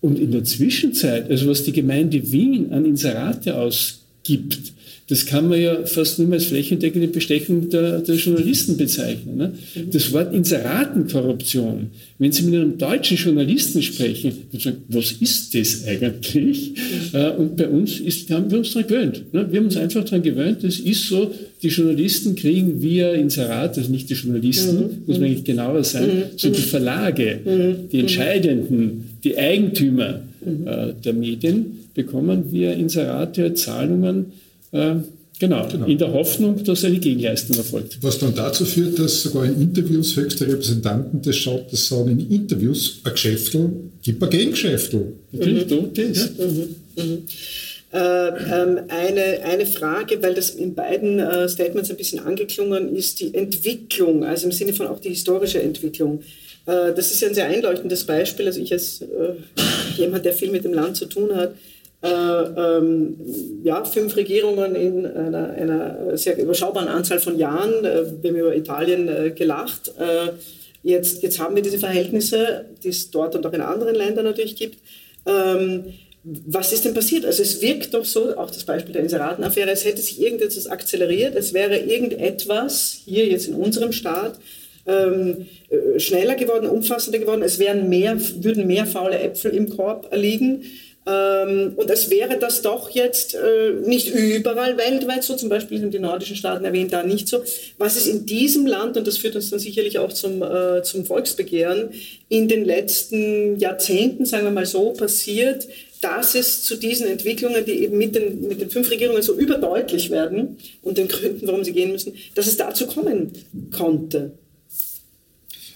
Speaker 5: Und in der Zwischenzeit, also was die Gemeinde Wien an Inserate aus gibt. Das kann man ja fast nur als flächendeckende Bestechung der, der Journalisten bezeichnen. Ne? Das Wort Inseratenkorruption, wenn Sie mit einem deutschen Journalisten sprechen, dann sagen, was ist das eigentlich? Äh, und bei uns ist, haben wir uns daran gewöhnt. Ne? Wir haben uns einfach daran gewöhnt, das ist so, die Journalisten kriegen via Inserat, also nicht die Journalisten, mhm. muss man eigentlich genauer sein, mhm. sondern die Verlage, mhm. die Entscheidenden, die Eigentümer mhm. äh, der Medien, bekommen wir Inserate, Zahlungen, äh, genau, genau, in der Hoffnung, dass eine Gegenleistung erfolgt.
Speaker 6: Was dann dazu führt, dass sogar in Interviews höchste Repräsentanten des Staates sagen, in Interviews, ein Geschäftel, gibt ein Gegengeschäftel.
Speaker 4: Natürlich, mhm. das. Ja. Mhm. Mhm. Äh, ähm, eine, eine Frage, weil das in beiden äh, Statements ein bisschen angeklungen ist, die Entwicklung, also im Sinne von auch die historische Entwicklung. Äh, das ist ja ein sehr einleuchtendes Beispiel. Also ich als jemand, der viel mit dem Land zu tun hat, äh, ähm, ja, fünf Regierungen in einer, einer, sehr überschaubaren Anzahl von Jahren. Äh, wir haben über Italien äh, gelacht. Äh, jetzt, jetzt haben wir diese Verhältnisse, die es dort und auch in anderen Ländern natürlich gibt. Ähm, was ist denn passiert? Also es wirkt doch so, auch das Beispiel der Inseratenaffäre, es hätte sich irgendetwas akzeleriert, es wäre irgendetwas hier jetzt in unserem Staat ähm, äh, schneller geworden, umfassender geworden, es wären mehr, würden mehr faule Äpfel im Korb liegen. Ähm, und es wäre das doch jetzt äh, nicht überall weltweit so, zum Beispiel sind die nordischen Staaten erwähnt, da nicht so. Was ist in diesem Land, und das führt uns dann sicherlich auch zum, äh, zum Volksbegehren, in den letzten Jahrzehnten, sagen wir mal so, passiert, dass es zu diesen Entwicklungen, die eben mit den, mit den fünf Regierungen so überdeutlich werden und den Gründen, warum sie gehen müssen, dass es dazu kommen konnte.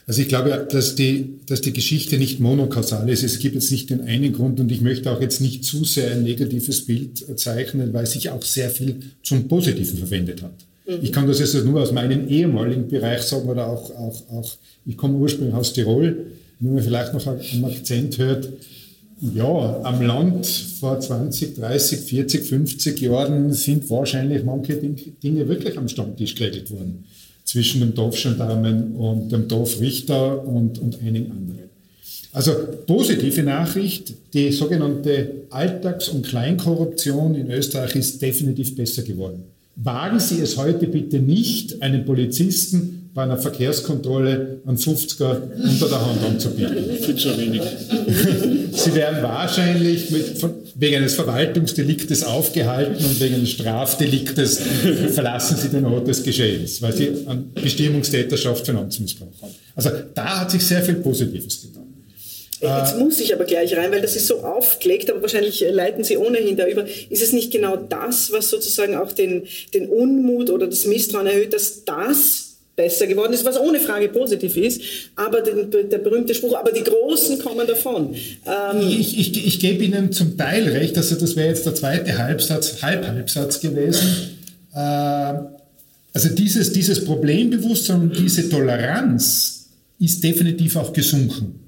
Speaker 6: Also ich glaube, dass die, dass die Geschichte nicht monokausal ist. Es gibt jetzt nicht den einen Grund und ich möchte auch jetzt nicht zu sehr ein negatives Bild zeichnen, weil sich auch sehr viel zum Positiven verwendet hat. Mhm. Ich kann das jetzt nur aus meinem ehemaligen Bereich sagen oder auch, auch, auch ich komme ursprünglich aus Tirol, wenn man vielleicht noch einen Akzent hört, ja, am Land vor 20, 30, 40, 50 Jahren sind wahrscheinlich manche Dinge wirklich am Stammtisch geregelt worden zwischen dem Dorfgendarmen und dem Dorfrichter und, und einigen anderen. Also positive Nachricht, die sogenannte Alltags- und Kleinkorruption in Österreich ist definitiv besser geworden. Wagen Sie es heute bitte nicht, einen Polizisten bei einer Verkehrskontrolle einen 50er unter der Hand anzubieten. (laughs)
Speaker 5: Viel zu wenig. (laughs)
Speaker 6: Sie werden wahrscheinlich mit, wegen eines Verwaltungsdeliktes aufgehalten und wegen eines Strafdeliktes (laughs) verlassen Sie den Ort des Geschehens, weil Sie an Bestimmungstäterschaft Finanzmissbrauch haben. Also da hat sich sehr viel Positives getan.
Speaker 4: Jetzt äh, muss ich aber gleich rein, weil das ist so aufgelegt, aber wahrscheinlich leiten Sie ohnehin da über. Ist es nicht genau das, was sozusagen auch den, den Unmut oder das Misstrauen erhöht, dass das besser geworden ist, was ohne Frage positiv ist, aber den, der berühmte Spruch, aber die Großen kommen davon.
Speaker 6: Ähm ich, ich, ich gebe Ihnen zum Teil recht, also das wäre jetzt der zweite Halbsatz, Halb-Halbsatz gewesen. Äh, also dieses, dieses Problembewusstsein diese Toleranz ist definitiv auch gesunken.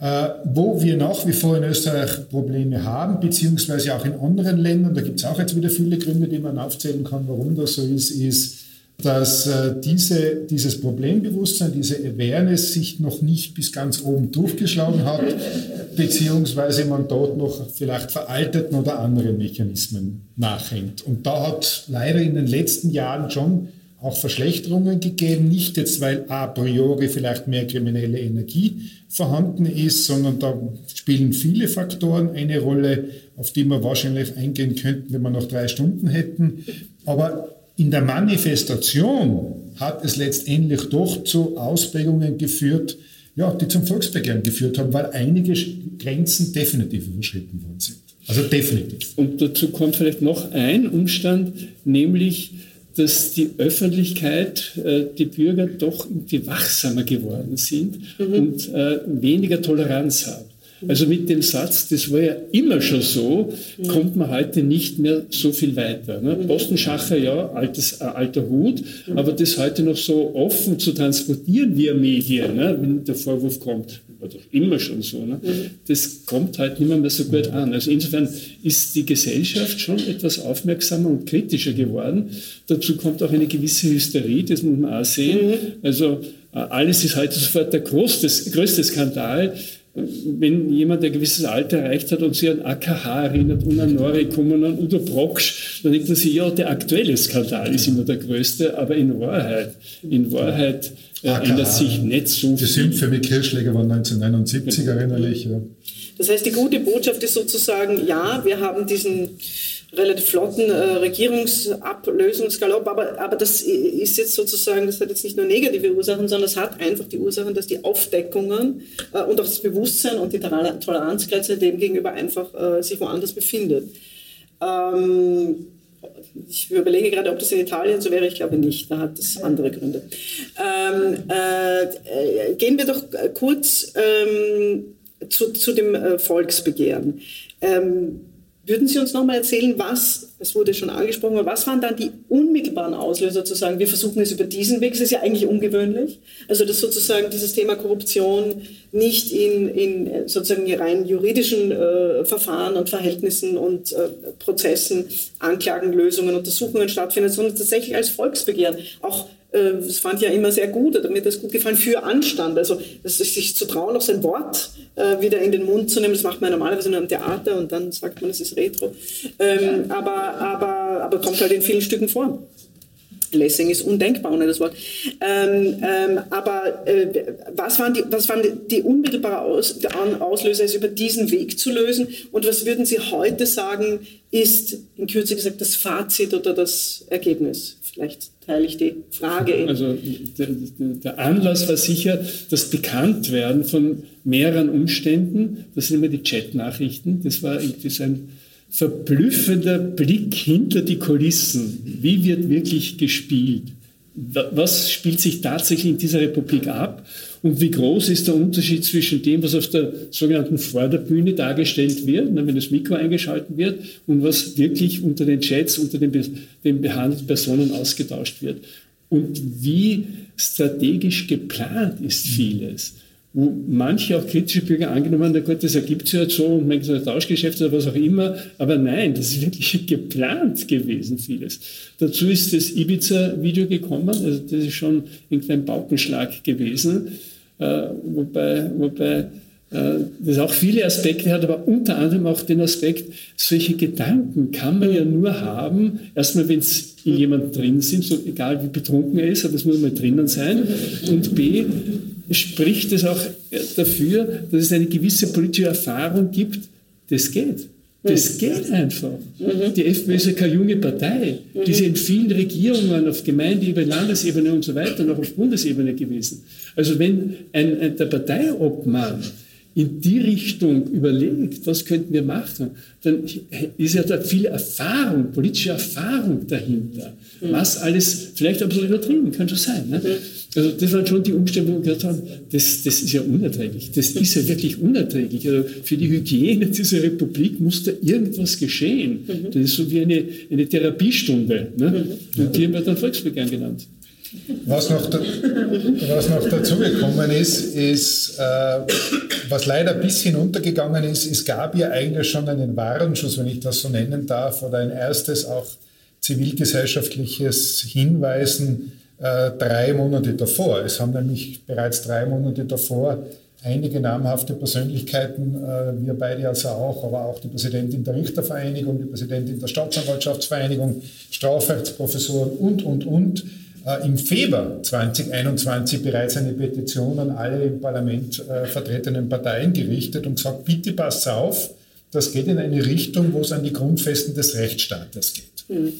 Speaker 6: Äh, wo wir nach wie vor in Österreich Probleme haben, beziehungsweise auch in anderen Ländern, da gibt es auch jetzt wieder viele Gründe, die man aufzählen kann, warum das so ist, ist, dass äh, diese, dieses Problembewusstsein, diese Awareness sich noch nicht bis ganz oben durchgeschlagen hat, (laughs) beziehungsweise man dort noch vielleicht veralteten oder anderen Mechanismen nachhängt. Und da hat leider in den letzten Jahren schon auch Verschlechterungen gegeben, nicht jetzt, weil a priori vielleicht mehr kriminelle Energie vorhanden ist, sondern da spielen viele Faktoren eine Rolle, auf die wir wahrscheinlich eingehen könnten, wenn wir noch drei Stunden hätten. Aber in der Manifestation hat es letztendlich doch zu Ausprägungen geführt, ja, die zum Volksbegehren geführt haben, weil einige Grenzen definitiv überschritten worden sind. Also definitiv.
Speaker 5: Und dazu kommt vielleicht noch ein Umstand, nämlich, dass die Öffentlichkeit, äh, die Bürger doch irgendwie wachsamer geworden sind mhm. und äh, weniger Toleranz haben. Also mit dem Satz, das war ja immer schon so, kommt man heute nicht mehr so viel weiter. Ne? Postenschacher, ja, altes, äh, alter Hut, aber das heute noch so offen zu transportieren via Medien, ne? wenn der Vorwurf kommt, war doch immer schon so, ne? das kommt heute nicht mehr so gut an. Also insofern ist die Gesellschaft schon etwas aufmerksamer und kritischer geworden. Dazu kommt auch eine gewisse Hysterie, das muss man auch sehen. Also äh, alles ist heute sofort der größte, größte Skandal wenn jemand ein gewisses Alter erreicht hat und sich an AKH erinnert und an Noricum und an Udo Brocksch, dann denkt man sich, ja, der aktuelle Skandal ist immer der größte, aber in Wahrheit, in Wahrheit äh, ändert sich nicht so
Speaker 6: viel. Die Sümpfe mit Kirschläger waren 1979 ja. erinnerlich. Ja.
Speaker 4: Das heißt, die gute Botschaft ist sozusagen, ja, wir haben diesen relativ flotten äh, Regierungsablösungsgalopp, aber, aber das ist jetzt sozusagen, das hat jetzt nicht nur negative Ursachen, sondern es hat einfach die Ursachen, dass die Aufdeckungen äh, und auch das Bewusstsein und die Toleranzgrenze dem gegenüber einfach äh, sich woanders befindet. Ähm, ich überlege gerade, ob das in Italien so wäre. Ich glaube nicht. Da hat es andere Gründe. Ähm, äh, gehen wir doch kurz ähm, zu, zu dem äh, Volksbegehren. Ähm, würden Sie uns nochmal erzählen, was, es wurde schon angesprochen, was waren dann die unmittelbaren Auslöser zu sagen, wir versuchen es über diesen Weg, das ist ja eigentlich ungewöhnlich, also dass sozusagen dieses Thema Korruption nicht in, in sozusagen rein juridischen äh, Verfahren und Verhältnissen und äh, Prozessen, Anklagen, Lösungen, Untersuchungen stattfindet, sondern tatsächlich als Volksbegehren, auch das fand ich ja immer sehr gut, oder mir das gut gefallen, für Anstand. Also sich zu trauen, auch sein Wort äh, wieder in den Mund zu nehmen, das macht man normalerweise nur am Theater und dann sagt man, es ist Retro. Ähm, aber, aber, aber kommt halt in vielen Stücken vor. Lessing ist undenkbar ohne das Wort. Ähm, ähm, aber äh, was waren die, was waren die, die unmittelbare Aus, Auslöser, es über diesen Weg zu lösen? Und was würden Sie heute sagen, ist in Kürze gesagt das Fazit oder das Ergebnis? Vielleicht teile ich die Frage.
Speaker 5: Also der, der, Anlass war sicher das Bekanntwerden von mehreren Umständen. Das sind immer die Chat-Nachrichten. Das war irgendwie so ein verblüffender Blick hinter die Kulissen. Wie wird wirklich gespielt? Was spielt sich tatsächlich in dieser Republik ab? Und wie groß ist der Unterschied zwischen dem, was auf der sogenannten Vorderbühne dargestellt wird, wenn das Mikro eingeschaltet wird, und was wirklich unter den Chats, unter den, den behandelten Personen ausgetauscht wird. Und wie strategisch geplant ist vieles manche auch kritische Bürger angenommen haben, na gut, das ergibt sich halt so und man ein Tauschgeschäft oder was auch immer, aber nein, das ist wirklich (laughs) geplant gewesen, vieles. Dazu ist das Ibiza-Video gekommen, also das ist schon irgendein Paukenschlag gewesen, äh, wobei, wobei äh, das auch viele Aspekte hat, aber unter anderem auch den Aspekt, solche Gedanken kann man ja nur haben, erstmal, wenn es in jemand drin sind, so egal wie betrunken er ist, aber es muss mal drinnen sein, und B, spricht es auch dafür, dass es eine gewisse politische Erfahrung gibt, das geht. Das mhm. geht einfach. Mhm. Die FPÖ ist ja keine junge Partei. Mhm. Die ist in vielen Regierungen auf Gemeindeebene, Landesebene und so weiter noch auf Bundesebene gewesen. Also wenn ein, ein, der Parteiobmann in die Richtung überlegt, was könnten wir machen, dann ist ja da viel Erfahrung, politische Erfahrung dahinter. Mhm. Was alles, vielleicht ein bisschen übertrieben, kann schon sein. Ne? Mhm. Also das waren schon die Umstände, wo wir gesagt haben, das, das ist ja unerträglich. Das ist ja wirklich unerträglich. Also für die Hygiene dieser Republik muss da irgendwas geschehen. Mhm. Das ist so wie eine, eine Therapiestunde. Ne? Und die haben wir dann Volksbegehren genannt.
Speaker 6: Was noch, da, was noch dazugekommen ist, ist, äh, was leider ein bisschen untergegangen ist, es gab ja eigentlich schon einen Warnschuss, wenn ich das so nennen darf, oder ein erstes auch zivilgesellschaftliches Hinweisen äh, drei Monate davor. Es haben nämlich bereits drei Monate davor einige namhafte Persönlichkeiten, äh, wir beide also auch, aber auch die Präsidentin der Richtervereinigung, die Präsidentin der Staatsanwaltschaftsvereinigung, Strafrechtsprofessoren und, und, und, äh, im Februar 2021 bereits eine Petition an alle im Parlament vertretenen Parteien gerichtet und gesagt, bitte passt auf, das geht in eine Richtung, wo es an die Grundfesten des Rechtsstaates geht. Mhm.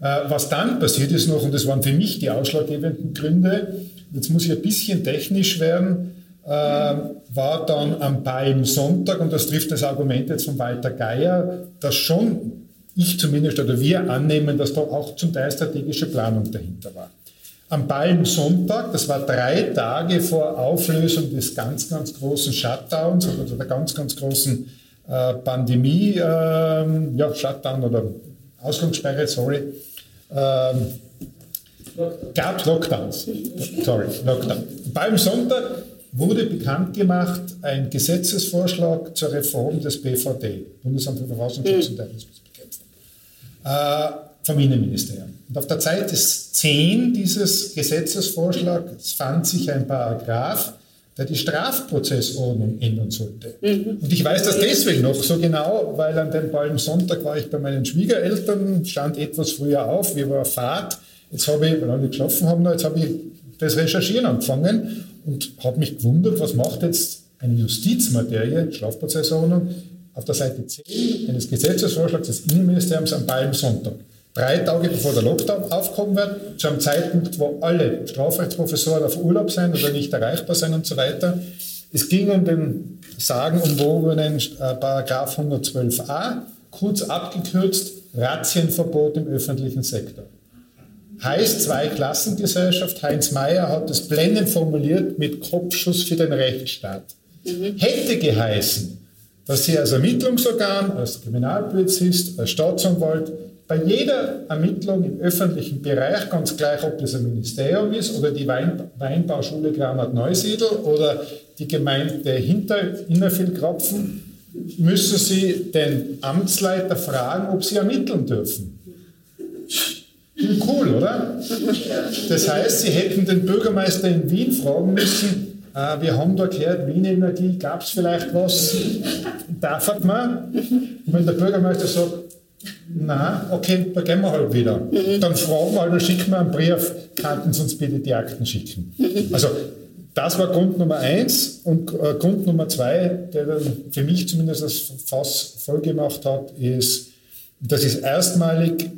Speaker 6: Äh, was dann passiert ist noch, und das waren für mich die ausschlaggebenden Gründe, jetzt muss ich ein bisschen technisch werden, äh, war dann am Palmsonntag, und das trifft das Argument jetzt von Walter Geier, dass schon ich zumindest oder wir annehmen, dass da auch zum Teil strategische Planung dahinter war. Am Palmsonntag, das war drei Tage vor Auflösung des ganz, ganz großen Shutdowns oder der ganz, ganz großen äh, Pandemie, äh, ja, Shutdown oder Ausgangssperre, sorry, ähm, gab Lockdowns. Sorry, Lockdown. Palmsonntag wurde bekannt gemacht ein Gesetzesvorschlag zur Reform des BVD, Bundesamt für Verfassungsschutz und Terrorismusbekämpfung. Äh, vom Innenministerium. Und auf der Seite 10 dieses Gesetzesvorschlags fand sich ein Paragraph, der die Strafprozessordnung ändern sollte. Mhm. Und ich weiß das deswegen noch so genau, weil an dem Palmsonntag war ich bei meinen Schwiegereltern, stand etwas früher auf, wir waren Fahrt. Jetzt habe ich, weil alle geschlafen haben, jetzt habe ich das Recherchieren angefangen und habe mich gewundert, was macht jetzt eine Justizmaterie, Strafprozessordnung, auf der Seite 10 eines Gesetzesvorschlags des Innenministeriums am Palmsonntag drei Tage bevor der Lockdown aufkommen wird, zu einem Zeitpunkt, wo alle Strafrechtsprofessoren auf Urlaub sind oder nicht erreichbar sind und so weiter. Es ging um den sagenumwogenen äh, Paragraph 112a, kurz abgekürzt Razzienverbot im öffentlichen Sektor. Heißt Zweiklassengesellschaft, Heinz Mayer hat es blendend formuliert mit Kopfschuss für den Rechtsstaat. Mhm. Hätte geheißen, dass Sie als Ermittlungsorgan, als Kriminalpolizist, als Staatsanwalt bei jeder Ermittlung im öffentlichen Bereich, ganz gleich, ob das ein Ministerium ist oder die Wein Weinbauschule Granat Neusiedl oder die Gemeinde Hinter Innervillkrapfen, müssen Sie den Amtsleiter fragen, ob Sie ermitteln dürfen. Cool, oder? Das heißt, Sie hätten den Bürgermeister in Wien fragen müssen, äh, wir haben da gehört, Wien Energie, gab es vielleicht was? Darf man? Und wenn der Bürgermeister sagt, na, okay, da gehen wir halt wieder. Mhm. Dann fragen wir halt, dann schicken wir einen Brief, könnten Sie uns bitte die Akten schicken. Mhm. Also das war Grund Nummer eins und äh, Grund Nummer zwei, der dann für mich zumindest das Fass voll gemacht hat, ist, das ist erstmalig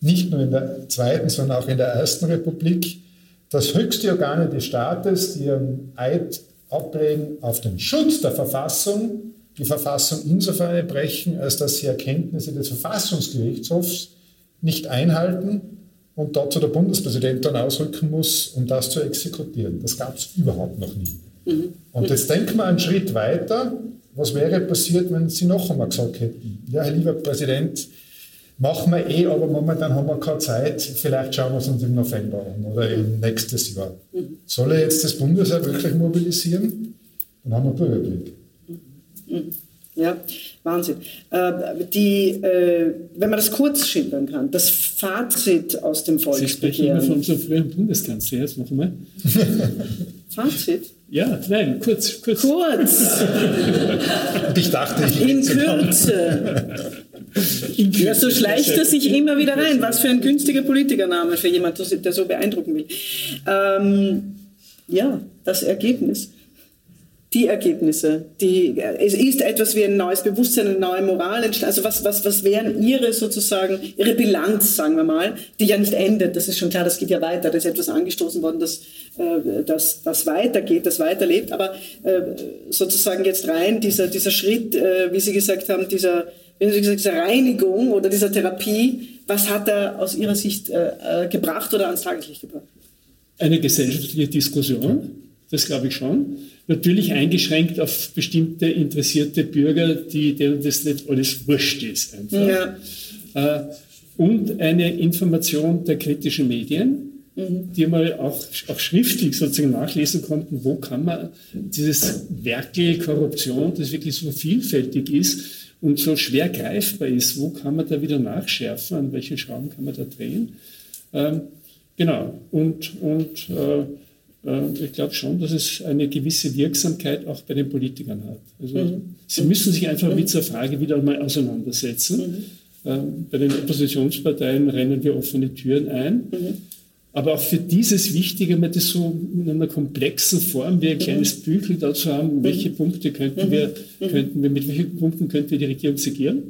Speaker 6: nicht nur in der zweiten, sondern auch in der ersten Republik, dass höchste Organe des Staates, die ihren Eid ablegen auf den Schutz der Verfassung, die Verfassung insofern brechen, als dass sie Erkenntnisse des Verfassungsgerichtshofs nicht einhalten und dazu der Bundespräsident dann ausrücken muss, um das zu exekutieren. Das gab es überhaupt noch nie. Mhm. Und jetzt denken wir einen Schritt weiter. Was wäre passiert, wenn Sie noch einmal gesagt hätten, ja, Herr lieber Präsident, machen wir eh, aber momentan haben wir keine Zeit, vielleicht schauen wir es uns im November an oder im nächstes Jahr. Mhm. Soll er jetzt das Bundesheer wirklich mobilisieren? Dann haben wir Bürgerkrieg.
Speaker 4: Mhm. Ja, Wahnsinn. Äh, die, äh, wenn man das kurz schildern kann, das Fazit aus dem Volksbegehren.
Speaker 5: Sie sprechen immer von unserem früheren Bundeskanzler, jetzt noch einmal. (laughs)
Speaker 4: Fazit?
Speaker 5: Ja, nein, kurz. Kurz.
Speaker 4: kurz. (laughs)
Speaker 6: ich dachte, ich
Speaker 4: In Kürze. In Kürze. Ja, so schleicht er sich immer wieder rein. Was für ein günstiger Politikername für jemanden, der so beeindrucken will. Ähm, ja, das Ergebnis die Ergebnisse, die, es ist etwas wie ein neues Bewusstsein, eine neue Moral entstanden. Also was, was, was wären Ihre sozusagen, Ihre Bilanz, sagen wir mal, die ja nicht endet, das ist schon klar, das geht ja weiter, da ist etwas angestoßen worden, das, äh, das, das weitergeht, das weiterlebt, aber äh, sozusagen jetzt rein dieser, dieser Schritt, äh, wie Sie gesagt haben, dieser, wie Sie gesagt, dieser Reinigung oder dieser Therapie, was hat er aus Ihrer Sicht äh, äh, gebracht oder ans Tageslicht gebracht?
Speaker 5: Eine gesellschaftliche Diskussion, das glaube ich schon Natürlich eingeschränkt auf bestimmte interessierte Bürger, die, denen das nicht alles wurscht ist. Einfach. Ja. Äh, und eine Information der kritischen Medien, mhm. die mal auch, auch schriftlich sozusagen nachlesen konnten, wo kann man dieses Werkel Korruption, das wirklich so vielfältig ist und so schwer greifbar ist, wo kann man da wieder nachschärfen, an welchen Schrauben kann man da drehen. Ähm, genau. Und, und äh, ich glaube schon, dass es eine gewisse Wirksamkeit auch bei den Politikern hat. Also mhm. sie müssen sich einfach mit dieser Frage wieder einmal auseinandersetzen. Mhm. Ähm, bei den Oppositionsparteien rennen wir offene Türen ein. Mhm. Aber auch für dieses Wichtige, mal das so in einer komplexen Form wie ein kleines Büchel dazu haben, welche Punkte könnten wir, könnten wir, mit welchen Punkten könnten wir die Regierung segieren?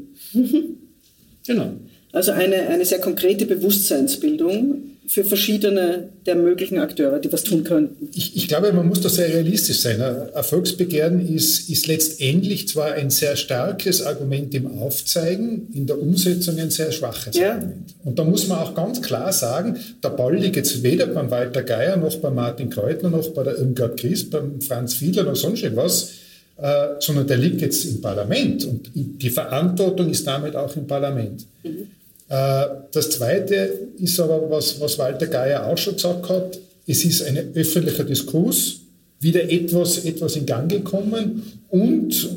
Speaker 4: Genau. Also eine, eine sehr konkrete Bewusstseinsbildung für verschiedene der möglichen Akteure, die was tun könnten?
Speaker 6: Ich, ich glaube, man muss da sehr realistisch sein. Erfolgsbegehren ist, ist letztendlich zwar ein sehr starkes Argument im Aufzeigen, in der Umsetzung ein sehr schwaches ja. Argument. Und da muss man auch ganz klar sagen, der Ball liegt jetzt weder beim Walter Geier noch bei Martin Kreutner noch bei der Irmgard Christ, beim Franz Fiedler noch sonst irgendwas, äh, sondern der liegt jetzt im Parlament und die Verantwortung ist damit auch im Parlament. Mhm. Äh, das Zweite ist aber, was, was Walter Geier auch schon gesagt hat, es ist ein öffentlicher Diskurs, wieder etwas, etwas in Gang gekommen und,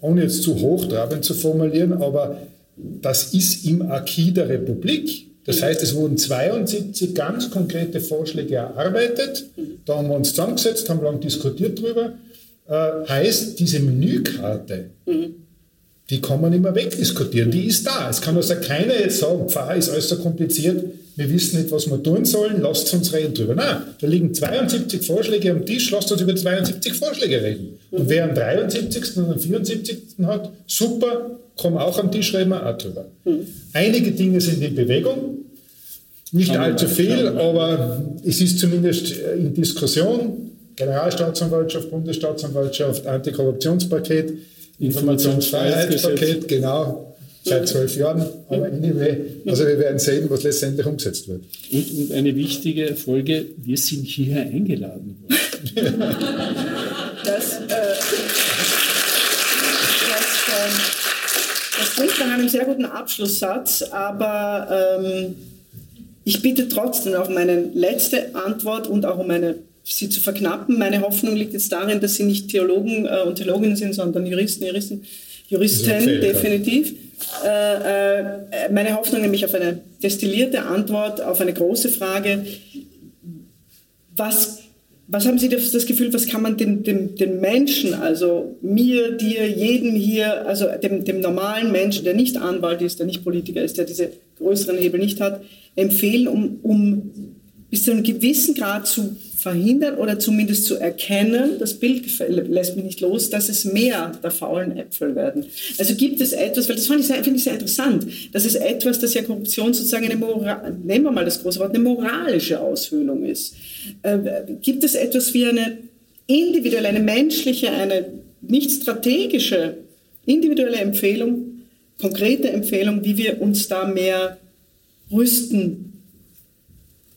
Speaker 6: ohne jetzt zu hochtrabend zu formulieren, aber das ist im Acquis der Republik. Das heißt, es wurden 72 ganz konkrete Vorschläge erarbeitet. Da haben wir uns zusammengesetzt, haben lange diskutiert darüber. Äh, heißt, diese Menükarte, mhm die kann man nicht mehr wegdiskutieren. Die ist da. Es kann also keiner jetzt sagen, Pfarrer ist alles so kompliziert, wir wissen nicht, was wir tun sollen, lasst uns reden drüber. Nein, da liegen 72 Vorschläge am Tisch, lasst uns über 72 Vorschläge reden. Und wer am 73. und am 74. hat, super, komm auch am Tisch, reden wir auch drüber. Einige Dinge sind in Bewegung, nicht allzu viel, aber es ist zumindest in Diskussion. Generalstaatsanwaltschaft, Bundesstaatsanwaltschaft, Antikorruptionspaket, Informationsfreiheitspaket, genau, seit zwölf Jahren. Aber anyway, also wir werden sehen, was letztendlich umgesetzt wird.
Speaker 5: Und, und eine wichtige Folge, wir sind hierher eingeladen worden.
Speaker 4: das, äh, das, äh, das klingt nach einem sehr guten Abschlusssatz, aber ähm, ich bitte trotzdem auf meine letzte Antwort und auch um eine sie zu verknappen. Meine Hoffnung liegt jetzt darin, dass sie nicht Theologen äh, und Theologinnen sind, sondern Juristen, Juristen, Juristen, definitiv. Äh, äh, meine Hoffnung nämlich auf eine destillierte Antwort auf eine große Frage. Was, was haben Sie das, das Gefühl, was kann man dem, dem, dem Menschen, also mir, dir, jedem hier, also dem, dem normalen Menschen, der nicht Anwalt ist, der nicht Politiker ist, der diese größeren Hebel nicht hat, empfehlen, um, um bis zu einem gewissen Grad zu verhindern oder zumindest zu erkennen, das Bild lässt mich nicht los, dass es mehr der faulen Äpfel werden. Also gibt es etwas, weil das finde ich, sehr, find ich sehr interessant, dass es etwas, das ja Korruption sozusagen eine, Moral, nehmen wir mal das große Wort, eine moralische Aushöhlung ist. Äh, gibt es etwas wie eine individuelle, eine menschliche, eine nicht strategische, individuelle Empfehlung, konkrete Empfehlung, wie wir uns da mehr rüsten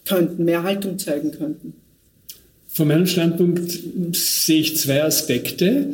Speaker 4: könnten, mehr Haltung zeigen könnten?
Speaker 5: Von meinem Standpunkt sehe ich zwei Aspekte.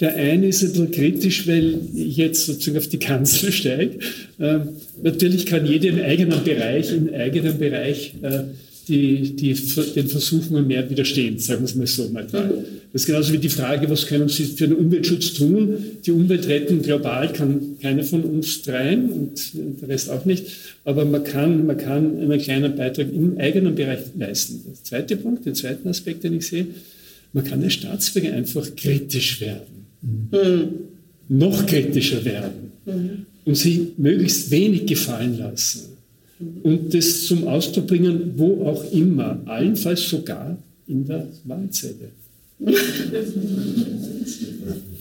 Speaker 5: Der eine ist ein bisschen kritisch, weil ich jetzt sozusagen auf die Kanzel (laughs) steige. Äh, natürlich kann jeder im eigenen Bereich, im eigenen Bereich äh, die, die, den Versuchungen mehr widerstehen, sagen wir es mal so neutral. Das ist genauso wie die Frage, was können Sie für den Umweltschutz tun? Die Umwelt retten global kann keiner von uns dreien und der Rest auch nicht. Aber man kann, man kann einen kleinen Beitrag im eigenen Bereich leisten. Der zweite Punkt, den zweiten Aspekt, den ich sehe, man kann als Staatsbürger einfach kritisch werden. Mhm. Noch kritischer werden. Mhm. Und sich möglichst wenig gefallen lassen und das zum Ausdruck bringen, wo auch immer, allenfalls sogar in der Wahlzelle.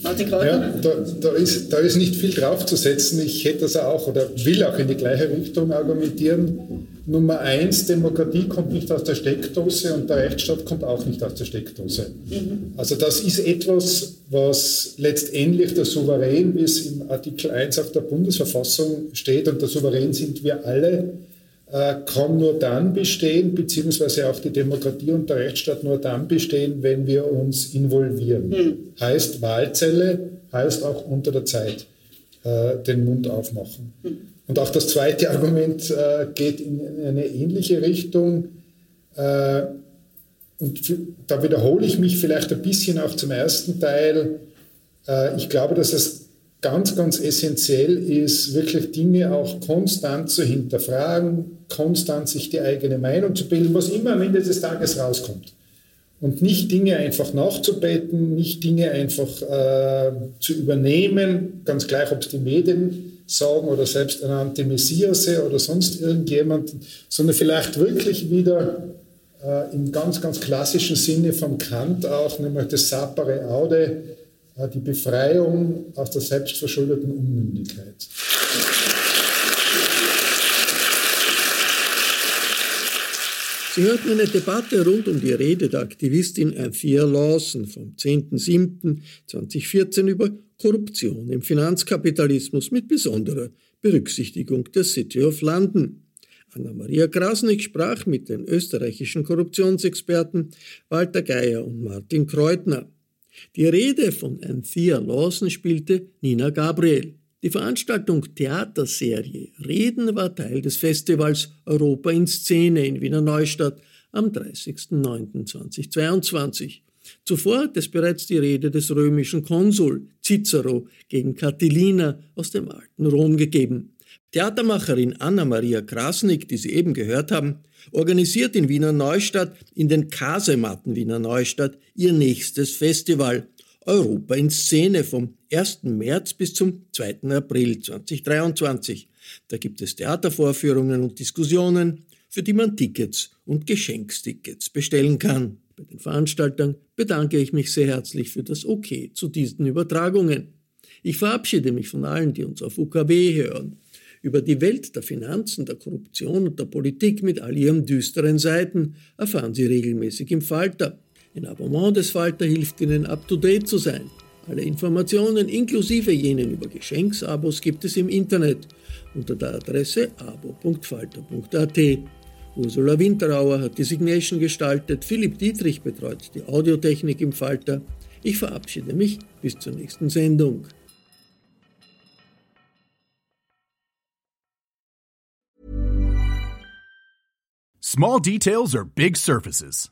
Speaker 6: Ja, da, da, ist, da ist nicht viel draufzusetzen. Ich hätte das auch oder will auch in die gleiche Richtung argumentieren. Nummer eins, Demokratie kommt nicht aus der Steckdose und der Rechtsstaat kommt auch nicht aus der Steckdose. Mhm. Also das ist etwas, was letztendlich der Souverän, wie es im Artikel 1 auf der Bundesverfassung steht, und der Souverän sind wir alle, äh, kann nur dann bestehen, beziehungsweise auch die Demokratie und der Rechtsstaat nur dann bestehen, wenn wir uns involvieren. Mhm. Heißt Wahlzelle, heißt auch unter der Zeit äh, den Mund aufmachen. Mhm. Und auch das zweite Argument äh, geht in eine ähnliche Richtung. Äh, und da wiederhole ich mich vielleicht ein bisschen auch zum ersten Teil. Äh, ich glaube, dass es ganz, ganz essentiell ist, wirklich Dinge auch konstant zu hinterfragen, konstant sich die eigene Meinung zu bilden, was immer am Ende des Tages rauskommt. Und nicht Dinge einfach nachzubeten, nicht Dinge einfach äh, zu übernehmen, ganz gleich, ob es die Medien sagen oder selbst ernannte Messiase oder sonst irgendjemand, sondern vielleicht wirklich wieder äh, im ganz, ganz klassischen Sinne von Kant auch, nämlich das Sapere Aude, äh, die Befreiung aus der selbstverschuldeten Unmündigkeit.
Speaker 2: Sie hörten eine Debatte rund um die Rede der Aktivistin Anthea Lawson vom 10.07.2014 über Korruption im Finanzkapitalismus mit besonderer Berücksichtigung der City of London. Anna-Maria Krasnick sprach mit den österreichischen Korruptionsexperten Walter Geier und Martin Kreutner. Die Rede von Anthea Lawson spielte Nina Gabriel. Die Veranstaltung Theaterserie Reden war Teil des Festivals Europa in Szene in Wiener Neustadt am 30.09.2022. Zuvor hat es bereits die Rede des römischen Konsul Cicero gegen Catilina aus dem alten Rom gegeben. Theatermacherin Anna-Maria Krasnick, die Sie eben gehört haben, organisiert in Wiener Neustadt, in den Kasematten Wiener Neustadt, ihr nächstes Festival Europa in Szene vom 1. März bis zum 2. April 2023. Da gibt es Theatervorführungen und Diskussionen, für die man Tickets und Geschenkstickets bestellen kann. Bei den Veranstaltern bedanke ich mich sehr herzlich für das OK zu diesen Übertragungen. Ich verabschiede mich von allen, die uns auf UKW hören über die Welt der Finanzen, der Korruption und der Politik mit all ihren düsteren Seiten erfahren Sie regelmäßig im Falter. Ein Abonnement des Falter hilft Ihnen, up-to-date zu sein. Alle Informationen, inklusive jenen über Geschenksabos, gibt es im Internet unter der Adresse abo.falter.at. Ursula Winterauer hat die Signation gestaltet, Philipp Dietrich betreut die Audiotechnik im Falter. Ich verabschiede mich bis zur nächsten Sendung.
Speaker 7: Small details are big surfaces.